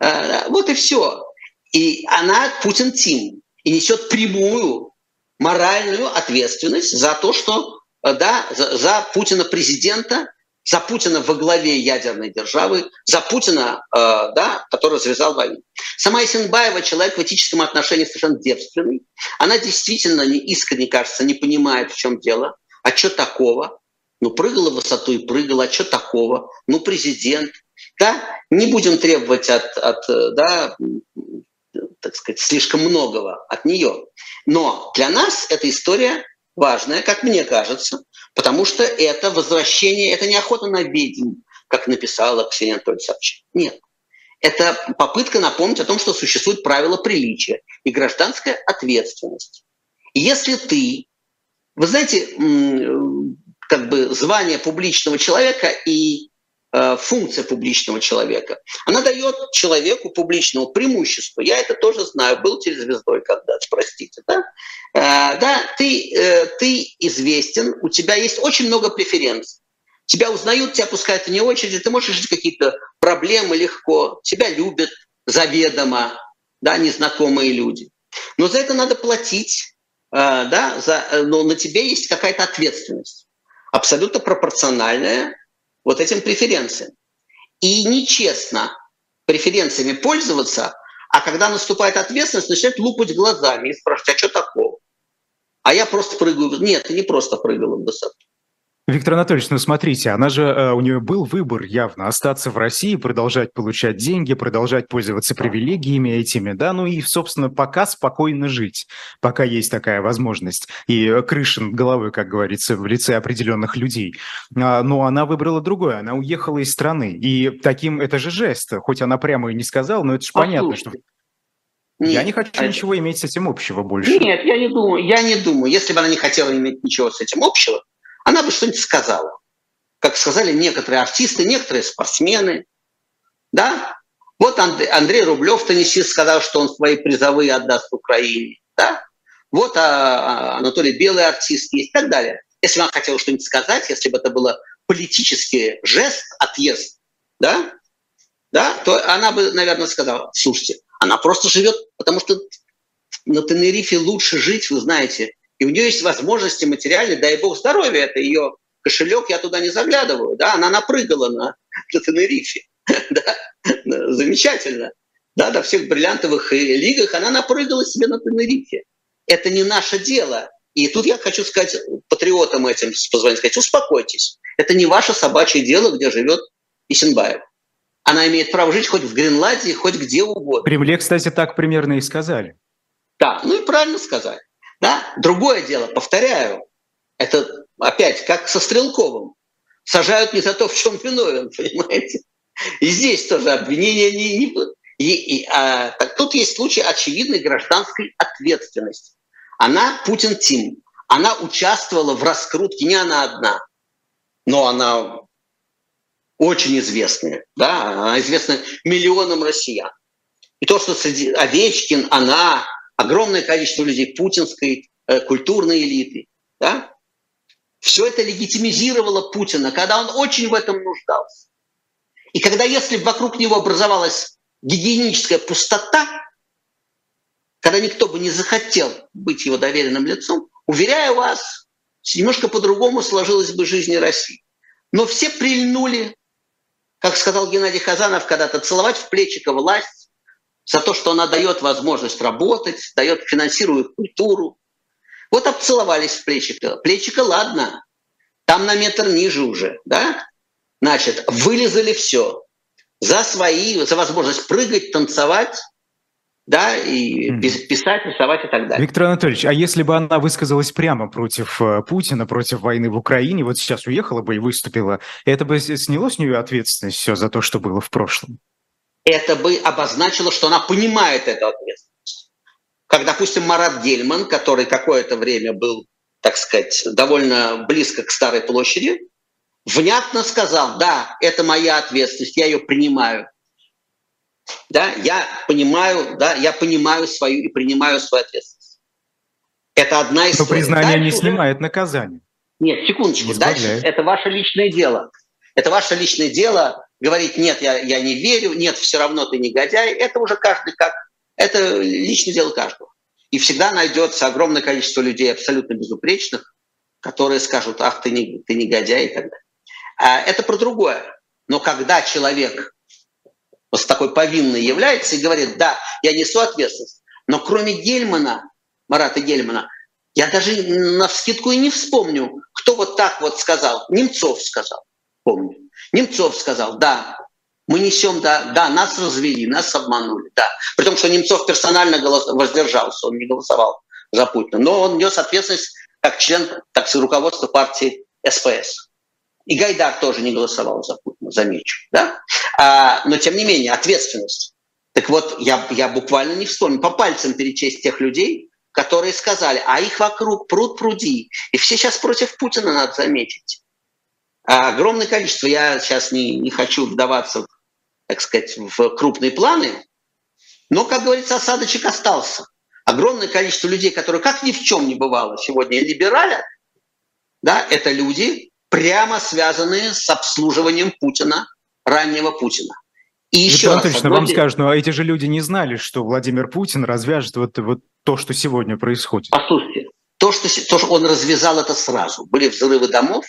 А, вот и все. И она Путин Тим и несет прямую моральную ответственность за то, что да, за, за Путина президента за Путина во главе ядерной державы, за Путина, э, да, который развязал войну. Сама Исенбаева человек в этическом отношении совершенно девственный. Она действительно не искренне, кажется, не понимает, в чем дело. А что такого? Ну, прыгала в высоту и прыгала, а что такого? Ну, президент. Да, не будем требовать от, от да, так сказать, слишком многого от нее. Но для нас эта история важная, как мне кажется, Потому что это возвращение, это не охота на ведьм, как написала Ксения Анатольевна Собчак. Нет. Это попытка напомнить о том, что существует правила приличия и гражданская ответственность. Если ты, вы знаете, как бы звание публичного человека и Э, функция публичного человека. Она дает человеку публичного преимущества. Я это тоже знаю, был телезвездой когда-то, простите. Да, э, да ты, э, ты известен, у тебя есть очень много преференций. Тебя узнают, тебя пускают вне очереди, ты можешь решить какие-то проблемы легко, тебя любят заведомо, да, незнакомые люди. Но за это надо платить, да, за, но на тебе есть какая-то ответственность, абсолютно пропорциональная вот этим преференциям. И нечестно преференциями пользоваться, а когда наступает ответственность, начинать лупать глазами и спрашивать, а что такого? А я просто прыгаю. Нет, ты не просто прыгала в высоту. Виктор Анатольевич, ну смотрите, она же, э, у нее был выбор явно остаться в России, продолжать получать деньги, продолжать пользоваться привилегиями этими, да, ну и, собственно, пока спокойно жить, пока есть такая возможность. И крыша над головой, как говорится, в лице определенных людей. А, но она выбрала другое, она уехала из страны. И таким, это же жест, хоть она прямо и не сказала, но это же понятно, что нет, я не хочу а ничего иметь с этим общего больше. Нет, я не думаю. Я не думаю. Если бы она не хотела иметь ничего с этим общего, она бы что-нибудь сказала. Как сказали некоторые артисты, некоторые спортсмены. Да? Вот Андрей Рублев, теннисист, сказал, что он свои призовые отдаст Украине. Да? Вот а, а, Анатолий Белый артист есть и так далее. Если бы она хотела что-нибудь сказать, если бы это было политический жест, отъезд, да, да, то она бы, наверное, сказала, слушайте, она просто живет, потому что на Тенерифе лучше жить, вы знаете, и у нее есть возможности материальные, дай бог здоровья, это ее кошелек, я туда не заглядываю, да, она напрыгала на, на Тенерифе, да, замечательно, да, до всех бриллиантовых лигах она напрыгала себе на Тенерифе. Это не наше дело. И тут я хочу сказать патриотам этим, позвонить, сказать, успокойтесь, это не ваше собачье дело, где живет Исенбаев. Она имеет право жить хоть в Гренландии, хоть где угодно. В Кремле, кстати, так примерно и сказали. Да, ну и правильно сказали. Да? Другое дело, повторяю, это опять как со Стрелковым. Сажают не за то, в чем виновен, понимаете? И здесь тоже обвинения не... не и, и, а, так, тут есть случай очевидной гражданской ответственности. Она Путин Тим. Она участвовала в раскрутке, не она одна, но она очень известная. Да? Она известна миллионам россиян. И то, что среди Овечкин, она, огромное количество людей путинской э, культурной элиты. Да? Все это легитимизировало Путина, когда он очень в этом нуждался. И когда, если вокруг него образовалась гигиеническая пустота, когда никто бы не захотел быть его доверенным лицом, уверяю вас, немножко по-другому сложилась бы жизнь России. Но все прильнули, как сказал Геннадий Хазанов когда-то, целовать в плечико власть, за то, что она дает возможность работать, дает, финансирует культуру. Вот обцеловались в плечико. Плечико, ладно, там на метр ниже уже, да? Значит, вылезали все. За свои, за возможность прыгать, танцевать, да, и писать, рисовать и так далее. Виктор Анатольевич, а если бы она высказалась прямо против э, Путина, против войны в Украине, вот сейчас уехала бы и выступила, это бы сняло с нее ответственность все за то, что было в прошлом? Это бы обозначило, что она понимает эту ответственность. Как, допустим, Марат Гельман, который какое-то время был, так сказать, довольно близко к Старой площади, внятно сказал, да, это моя ответственность, я ее принимаю. Да, я понимаю, да, я понимаю свою и принимаю свою ответственность. Это одна из. Но признание дальше не снимает наказание. Нет, секундочку. Дальше это ваше личное дело. Это ваше личное дело говорить, нет, я, я не верю, нет, все равно ты негодяй, это уже каждый как, это личное дело каждого. И всегда найдется огромное количество людей абсолютно безупречных, которые скажут, ах, ты, не, ты негодяй и так далее. А это про другое. Но когда человек вот такой повинной является и говорит, да, я несу ответственность, но кроме Гельмана, Марата Гельмана, я даже на вскидку и не вспомню, кто вот так вот сказал. Немцов сказал, помню. Немцов сказал, да, мы несем, да, да, нас развели, нас обманули, да. При том, что Немцов персонально голос, воздержался, он не голосовал за Путина, но он нес ответственность как член, так сказать, руководства партии СПС. И Гайдар тоже не голосовал за Путина, замечу. Да? А, но тем не менее, ответственность. Так вот, я, я буквально не вспомню, по пальцам перечесть тех людей, которые сказали, а их вокруг пруд пруди. И все сейчас против Путина, надо заметить. А огромное количество, я сейчас не, не хочу вдаваться, так сказать, в крупные планы, но, как говорится, осадочек остался. Огромное количество людей, которые как ни в чем не бывало сегодня либералят, да, это люди, прямо связанные с обслуживанием Путина, раннего Путина. И еще Виктор раз, вам скажут, но эти же люди не знали, что Владимир Путин развяжет вот, вот то, что сегодня происходит. Послушайте, то что, то, что он развязал это сразу. Были взрывы домов,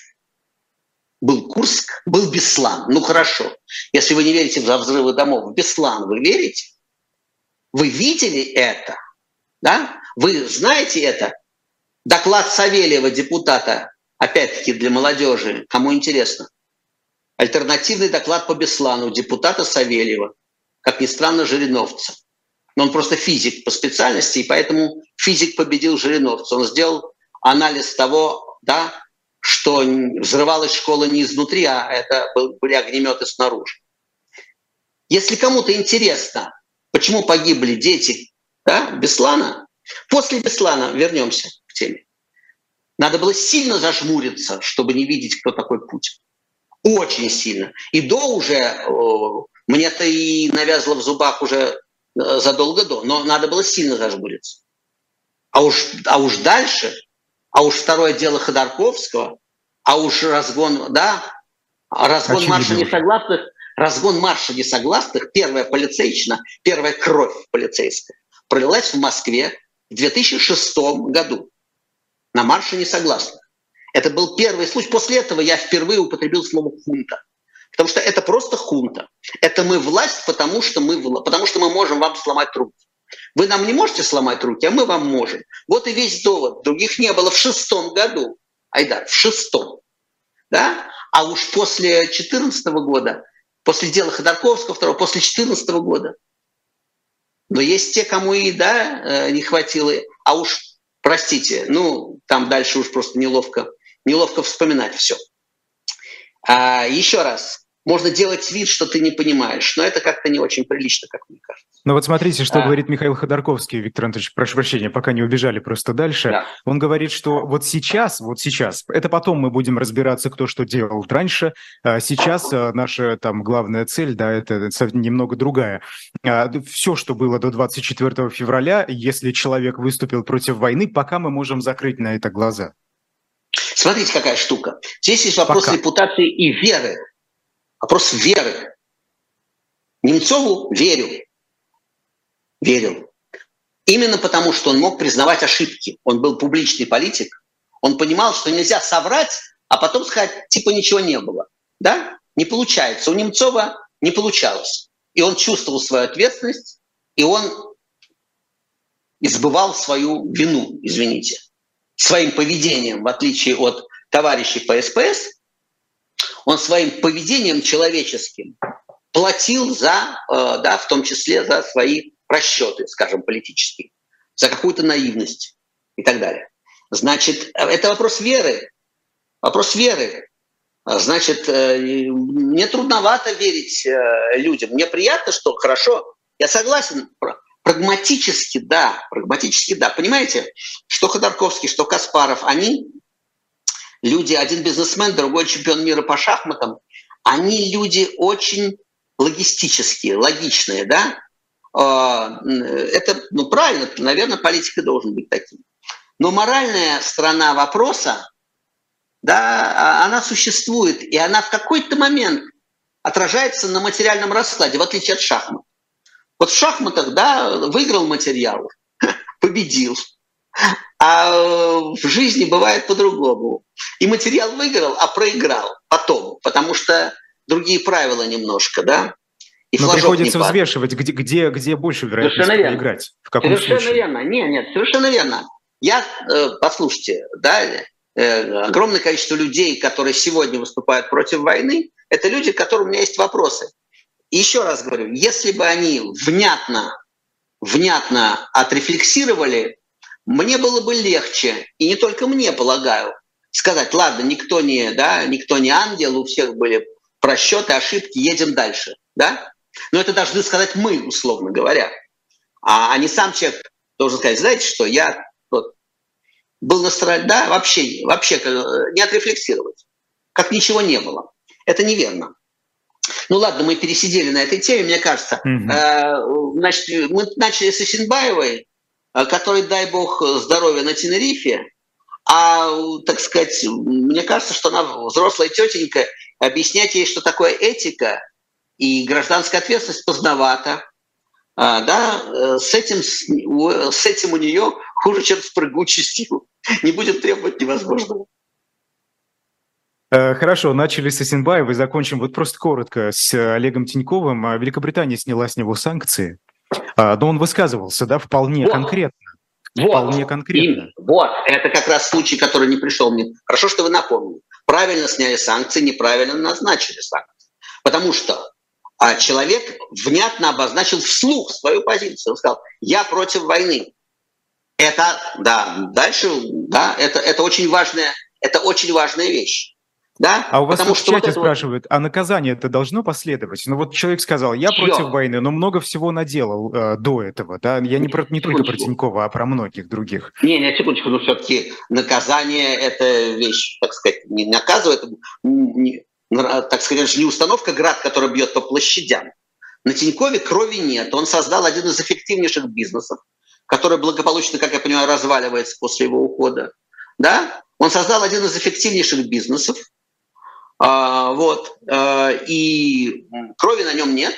был Курск, был Беслан. Ну хорошо, если вы не верите в взрывы домов, в Беслан вы верите? Вы видели это? Да? Вы знаете это? Доклад Савельева, депутата, опять-таки для молодежи, кому интересно. Альтернативный доклад по Беслану депутата Савельева, как ни странно, Жириновца. Но он просто физик по специальности, и поэтому физик победил Жириновца. Он сделал анализ того, да, что взрывалась школа не изнутри, а это были огнеметы снаружи. Если кому-то интересно, почему погибли дети да, Беслана, после Беслана вернемся к теме. Надо было сильно зажмуриться, чтобы не видеть, кто такой Путин. Очень сильно. И до уже, мне-то и навязло в зубах уже э, задолго до, но надо было сильно зажмуриться. А уж, а уж дальше, а уж второе дело Ходорковского, а уж разгон, да, разгон Очевидно. марша несогласных, разгон марша несогласных, первая полицейщина, первая кровь полицейская, пролилась в Москве в 2006 году на марше несогласных. Это был первый случай. После этого я впервые употребил слово «хунта». Потому что это просто хунта. Это мы власть, потому что мы, потому что мы можем вам сломать руки. Вы нам не можете сломать руки, а мы вам можем. Вот и весь довод. Других не было в шестом году. Айдар, в шестом. Да? А уж после 2014 года, после дела Ходорковского второго, после 2014 года, но есть те, кому и да, э, не хватило. А уж, простите, ну, там дальше уж просто неловко неловко вспоминать все. А, еще раз, можно делать вид, что ты не понимаешь, но это как-то не очень прилично, как мне кажется. Ну вот смотрите, что а... говорит Михаил Ходорковский, Виктор Анатольевич, прошу прощения, пока не убежали просто дальше. Да. Он говорит, что вот сейчас, вот сейчас, это потом мы будем разбираться, кто что делал раньше, а сейчас а, наша там главная цель, да, это немного другая. А, все, что было до 24 февраля, если человек выступил против войны, пока мы можем закрыть на это глаза. Смотрите, какая штука. Здесь есть вопрос Пока. репутации и веры. Вопрос веры. Немцову верю. Верил. Именно потому, что он мог признавать ошибки. Он был публичный политик. Он понимал, что нельзя соврать, а потом сказать, типа ничего не было. Да? Не получается. У Немцова не получалось. И он чувствовал свою ответственность, и он избывал свою вину, извините своим поведением, в отличие от товарищей по СПС, он своим поведением человеческим платил за, э, да, в том числе за свои расчеты, скажем, политические, за какую-то наивность и так далее. Значит, это вопрос веры. Вопрос веры. Значит, э, мне трудновато верить э, людям. Мне приятно, что хорошо, я согласен, Прагматически, да, прагматически, да. Понимаете, что Ходорковский, что Каспаров, они люди, один бизнесмен, другой чемпион мира по шахматам, они люди очень логистические, логичные, да. А, это, ну, правильно, наверное, политика должен быть таким. Но моральная сторона вопроса, да, а, она существует, и она в какой-то момент отражается на материальном раскладе, в отличие от шахмат. Вот в шахматах, да, выиграл материал, победил. А в жизни бывает по-другому. И материал выиграл, а проиграл потом, потому что другие правила немножко, да. И Но приходится взвешивать, где, где, где больше вероятность совершенно проиграть. В каком совершенно случае? верно. Нет, нет, совершенно верно. Я, э, послушайте, да, э, огромное количество людей, которые сегодня выступают против войны, это люди, к которым у меня есть вопросы еще раз говорю, если бы они внятно, внятно отрефлексировали, мне было бы легче, и не только мне, полагаю, сказать, ладно, никто не, да, никто не ангел, у всех были просчеты, ошибки, едем дальше. Да? Но это должны сказать мы, условно говоря. А, а не сам человек должен сказать, знаете что, я вот, был настроен, да, вообще, вообще э, не отрефлексировать, как ничего не было. Это неверно. Ну ладно, мы пересидели на этой теме, мне кажется. Угу. Значит, мы начали с Исенбаевой, э, который, дай бог, здоровья на Тенерифе. А, так сказать, мне кажется, что она взрослая тетенька, объяснять ей, что такое этика и гражданская ответственность, поздновато. А, да, э, с этим, с этим у нее хуже, чем с прыгучестью. Не будет требовать невозможного. Э, хорошо, начали с Асенбаева и закончим вот просто коротко с Олегом Тиньковым. А Великобритания сняла с него санкции, но он высказывался, да, вполне вот. конкретно. Вот, вполне конкретно. И, вот, это как раз случай, который не пришел мне. Хорошо, что вы напомнили. Правильно сняли санкции, неправильно назначили санкции. Потому что а, человек внятно обозначил вслух свою позицию. Он сказал, я против войны. Это, да, дальше, да, это, это очень важная, это очень важная вещь. Да? А у вас Потому в чате вот спрашивают, вот... а наказание это должно последовать? Ну вот человек сказал, я Чё? против войны, но много всего наделал э, до этого, да? Я не, про, не только про Тинькова, а про многих других. Не, не, секундочку, но все-таки наказание – это вещь, так сказать, не наказывает, не, так сказать, не установка град, которая бьет по площадям. На Тинькове крови нет. Он создал один из эффективнейших бизнесов, который благополучно, как я понимаю, разваливается после его ухода. Да? Он создал один из эффективнейших бизнесов, а, вот. А, и крови на нем нет.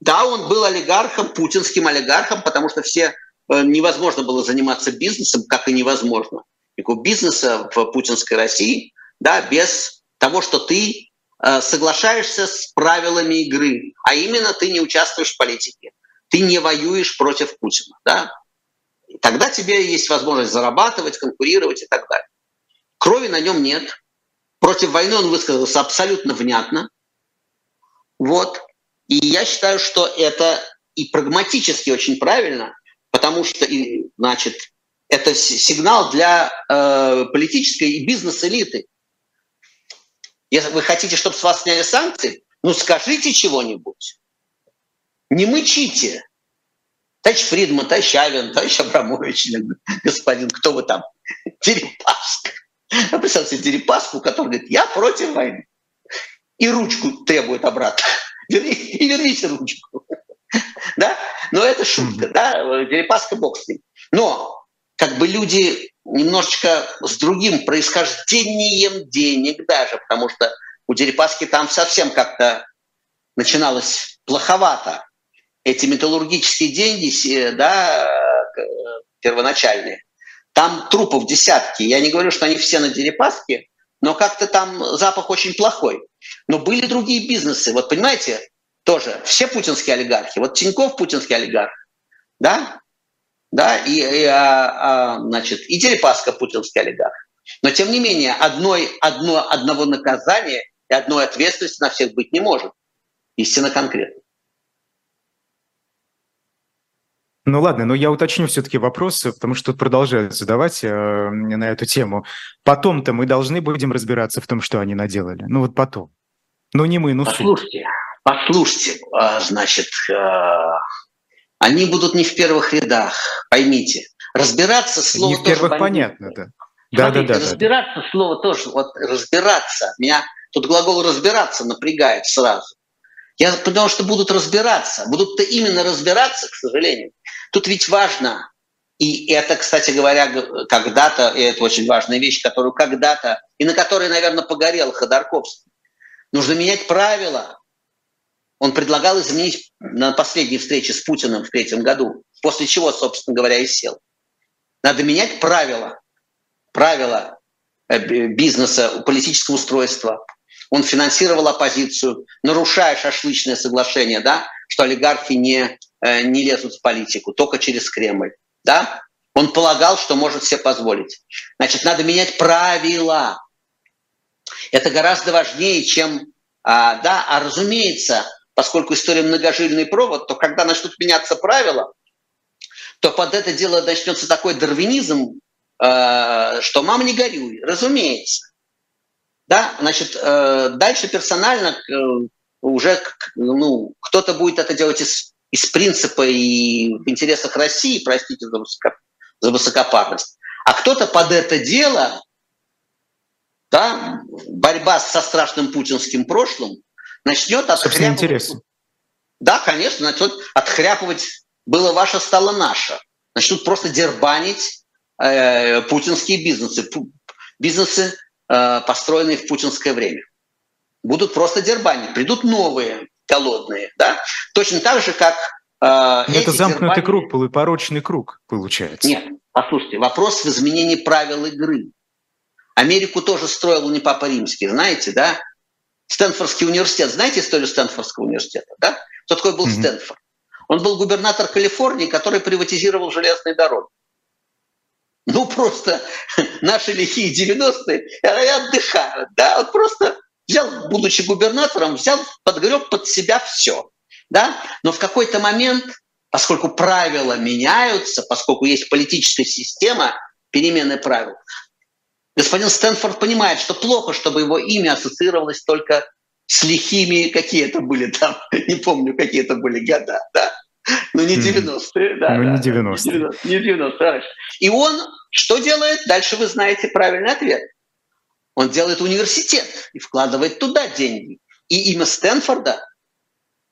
Да, он был олигархом, путинским олигархом, потому что все э, невозможно было заниматься бизнесом, как и невозможно. Никакого бизнеса в путинской России, да, без того, что ты э, соглашаешься с правилами игры, а именно ты не участвуешь в политике, ты не воюешь против Путина, да. И тогда тебе есть возможность зарабатывать, конкурировать и так далее. Крови на нем нет, Против войны он высказался абсолютно внятно. Вот. И я считаю, что это и прагматически очень правильно, потому что, значит, это сигнал для э, политической и бизнес-элиты. Если вы хотите, чтобы с вас сняли санкции, ну скажите чего-нибудь. Не мычите. Товарищ Фридман, товарищ Авен, товарищ Абрамович, господин, кто вы там, Дерипаска. Представьте себе Дерипаску, который говорит, я против войны. И ручку требует обратно. Верни, и верните ручку. Да? Но это шутка, да? Дерипаска бог с ним. Но как бы люди немножечко с другим происхождением денег даже, потому что у Дерипаски там совсем как-то начиналось плоховато. Эти металлургические деньги, да, первоначальные, там трупов десятки. Я не говорю, что они все на Дерипаске, но как-то там запах очень плохой. Но были другие бизнесы. Вот понимаете, тоже все путинские олигархи. Вот Тиньков путинский олигарх, да, да, и, и а, а, значит, и Дерипаска путинский олигарх. Но тем не менее одной, одно, одного наказания и одной ответственности на всех быть не может. Истинно конкретно. Ну ладно, но я уточню все-таки вопросы, потому что тут продолжают задавать э, на эту тему. Потом-то мы должны будем разбираться в том, что они наделали. Ну вот потом. Ну не мы, ну Послушайте, суд. послушайте, э, значит, э, они будут не в первых рядах, поймите. Разбираться слово Не в первых понятно, да. Да, да, да. Разбираться да, слово тоже, вот разбираться. Меня тут глагол разбираться напрягает сразу. Я понял, что будут разбираться. Будут-то именно разбираться, к сожалению. Тут ведь важно, и это, кстати говоря, когда-то, и это очень важная вещь, которую когда-то, и на которой, наверное, погорел Ходорковский, нужно менять правила. Он предлагал изменить на последней встрече с Путиным в третьем году, после чего, собственно говоря, и сел. Надо менять правила, правила э, бизнеса, политического устройства, он финансировал оппозицию, нарушая шашлычное соглашение, да, что олигархи не, не лезут в политику, только через Кремль. Да? Он полагал, что может себе позволить. Значит, надо менять правила. Это гораздо важнее, чем... А, да, а разумеется, поскольку история многожильный провод, то когда начнут меняться правила, то под это дело начнется такой дарвинизм, э, что мама не горюй, разумеется. Да, значит, э, дальше персонально э, уже ну, кто-то будет это делать из, из принципа и в интересах России, простите за, высоко, за высокопарность, а кто-то под это дело, да, борьба со страшным путинским прошлым, начнет отхряпывать. Да, конечно, начнет отхряпывать было ваше, стало наше. Начнут просто дербанить э, путинские бизнесы. Бизнесы Э, построенные в путинское время. Будут просто дербани, придут новые, голодные. Да? Точно так же, как э, Это замкнутый дербани... круг, порочный круг получается. Нет, послушайте, вопрос в изменении правил игры. Америку тоже строил не Папа Римский, знаете, да? Стэнфордский университет. Знаете историю Стэнфордского университета, да? Кто такой был mm-hmm. Стэнфорд? Он был губернатор Калифорнии, который приватизировал железные дороги. Ну, просто наши лихие 90-е отдыхают, да? Он просто взял, будучи губернатором, взял, подгреб под себя все, да? Но в какой-то момент, поскольку правила меняются, поскольку есть политическая система, перемены правил, господин Стэнфорд понимает, что плохо, чтобы его имя ассоциировалось только с лихими, какие это были там, не помню, какие это были года, да? Ну, не 90-е, да. Ну, не 90-е. Не 90-е, И он что делает? Дальше вы знаете правильный ответ. Он делает университет и вкладывает туда деньги. И имя Стэнфорда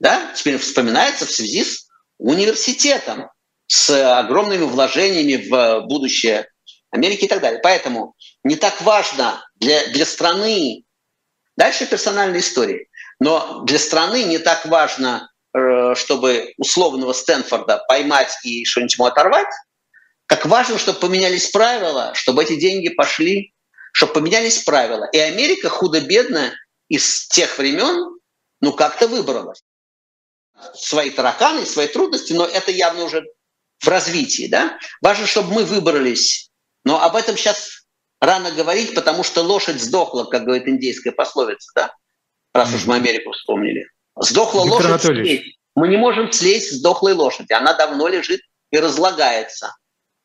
да, теперь вспоминается в связи с университетом, с огромными вложениями в будущее Америки и так далее. Поэтому не так важно для, для страны, дальше персональная история, но для страны не так важно, э, чтобы условного Стэнфорда поймать и что-нибудь ему оторвать, как важно, чтобы поменялись правила, чтобы эти деньги пошли, чтобы поменялись правила. И Америка худо-бедно из тех времен, ну, как-то выбралась. Свои тараканы, свои трудности, но это явно уже в развитии, да? Важно, чтобы мы выбрались. Но об этом сейчас рано говорить, потому что лошадь сдохла, как говорит индейская пословица, да? Раз уж мы Америку вспомнили. Сдохла Виктор лошадь слезть. Мы не можем слезть с дохлой лошади. Она давно лежит и разлагается.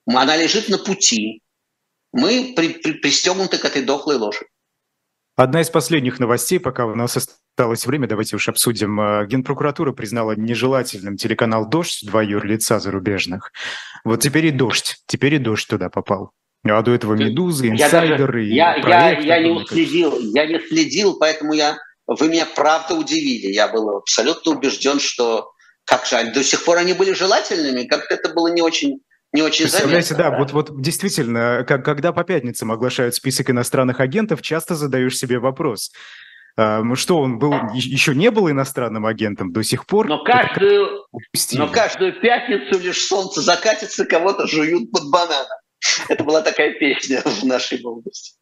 Она лежит на пути. Мы при, при, пристегнуты к этой дохлой лошади. Одна из последних новостей, пока у нас осталось время, давайте уж обсудим. Э, Генпрокуратура признала нежелательным телеканал «Дождь» два юрлица зарубежных. Вот теперь и «Дождь», теперь и «Дождь» туда попал. А до этого «Медузы», «Инсайдеры» я, даже, я, я, я не уследил, я не следил, поэтому я, вы меня правда удивили. Я был абсолютно убежден, что как жаль, до сих пор они были желательными, как-то это было не очень не очень Представляете, заметно, да, вот, вот действительно, как, когда по пятницам оглашают список иностранных агентов, часто задаешь себе вопрос, что он был, еще не был иностранным агентом до сих пор. Но каждую, но каждую пятницу лишь солнце закатится, кого-то жуют под бананом. Это была такая песня в нашей молодости.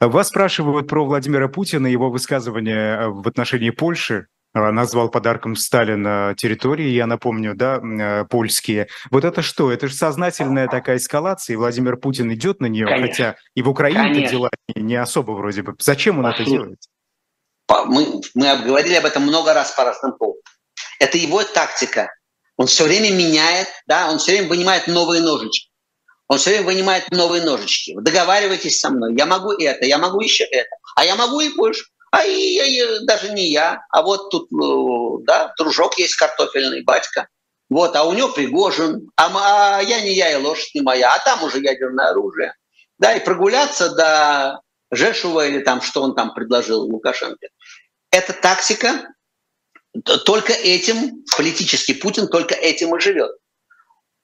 Вас спрашивают про Владимира Путина, его высказывание в отношении Польши. А, назвал подарком Сталина территории, я напомню, да, э, польские. Вот это что? Это же сознательная такая эскалация, и Владимир Путин идет на нее, Конечно. хотя и в Украине дела не особо вроде бы. Зачем он Послушай. это делает? Мы, мы обговорили об этом много раз по разным поводам. Это его тактика. Он все время меняет, да, он все время вынимает новые ножички. Он все время вынимает новые ножички. Договаривайтесь со мной. Я могу это, я могу еще это, а я могу и больше. А и, и, даже не я, а вот тут, ну, да, дружок есть картофельный, батька. Вот, а у него Пригожин, а, а я не я, и лошадь не моя, а там уже ядерное оружие. Да, и прогуляться до Жешува или там, что он там предложил Лукашенко. Это тактика, только этим, политический Путин только этим и живет.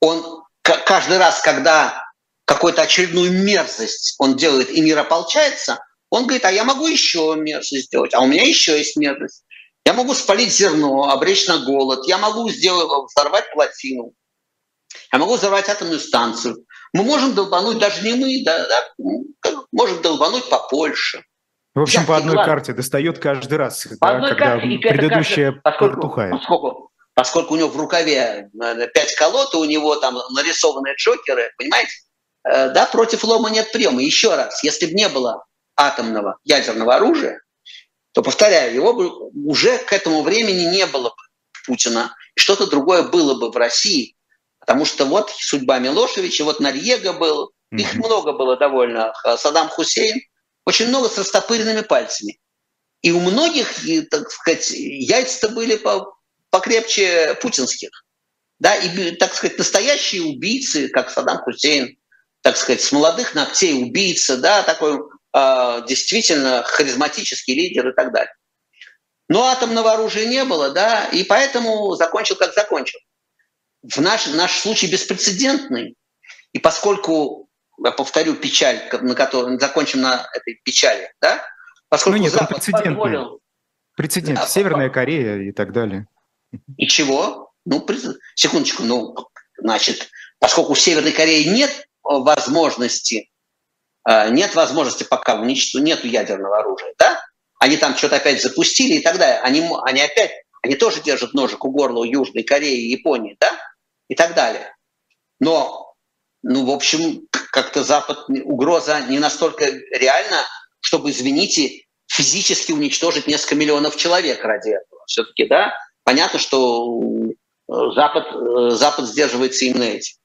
Он каждый раз, когда какую-то очередную мерзость он делает и мир ополчается – он говорит, а я могу еще мерзость сделать, а у меня еще есть мерзость. Я могу спалить зерно, обречь на голод, я могу сделать, взорвать плотину, я могу взорвать атомную станцию. Мы можем долбануть, даже не мы, да, да, можем долбануть по Польше. В общем, Взять по одной глаз. карте достает каждый раз, по да, когда карте, предыдущая каждый, поскольку, Поскольку, поскольку у него в рукаве э, пять колод, и у него там нарисованные джокеры, понимаете? Э, да, против лома нет приема. Еще раз, если бы не было атомного ядерного оружия, то, повторяю, его бы уже к этому времени не было бы Путина, и что-то другое было бы в России. Потому что вот судьба Милошевича, вот Нарьега был, mm-hmm. их много было довольно, Саддам Хусейн, очень много с растопыренными пальцами. И у многих, и, так сказать, яйца были по, покрепче путинских. Да, и, так сказать, настоящие убийцы, как Саддам Хусейн, так сказать, с молодых ногтей убийца, да, такой а, действительно харизматический лидер и так далее. Но атомного оружия не было, да, и поэтому закончил, как закончил. В наш, наш случай беспрецедентный. И поскольку, я повторю, печаль, на которой закончим на этой печали, да, поскольку ну нет, Запад прецедентный. позволил... Прецедент. Да, Северная Корея и так далее. И чего? Ну, секундочку, ну, значит, поскольку в Северной Корее нет возможности э, нет возможности пока уничтожить, нету ядерного оружия, да? Они там что-то опять запустили и так далее. Они, они опять, они тоже держат ножик у горла у Южной Кореи, Японии, да? И так далее. Но, ну, в общем, как-то Запад, угроза не настолько реальна, чтобы, извините, физически уничтожить несколько миллионов человек ради этого. Все-таки, да, понятно, что э, Запад, э, Запад сдерживается именно этим.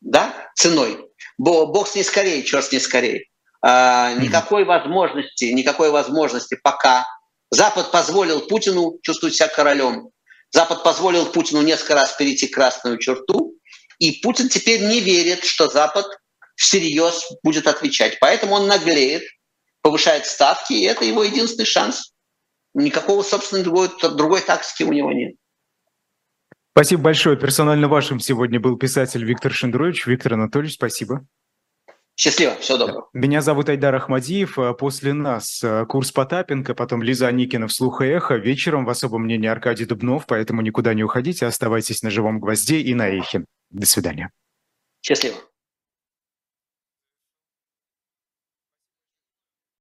Да, ценой. Бог с ней скорее, черт с ней скорее. А, никакой возможности, никакой возможности пока. Запад позволил Путину чувствовать себя королем. Запад позволил Путину несколько раз перейти красную черту. И Путин теперь не верит, что Запад всерьез будет отвечать. Поэтому он наглеет, повышает ставки, и это его единственный шанс. Никакого, собственно, другой, другой тактики у него нет. Спасибо большое. Персонально вашим сегодня был писатель Виктор Шендерович. Виктор Анатольевич, спасибо. Счастливо, всего доброго. Меня зовут Айдар Ахмадиев. После нас э, курс Потапенко, потом Лиза Аникина в «Слух и эхо». Вечером в особом мнении Аркадий Дубнов, поэтому никуда не уходите, оставайтесь на живом гвозде и на эхе. До свидания. Счастливо.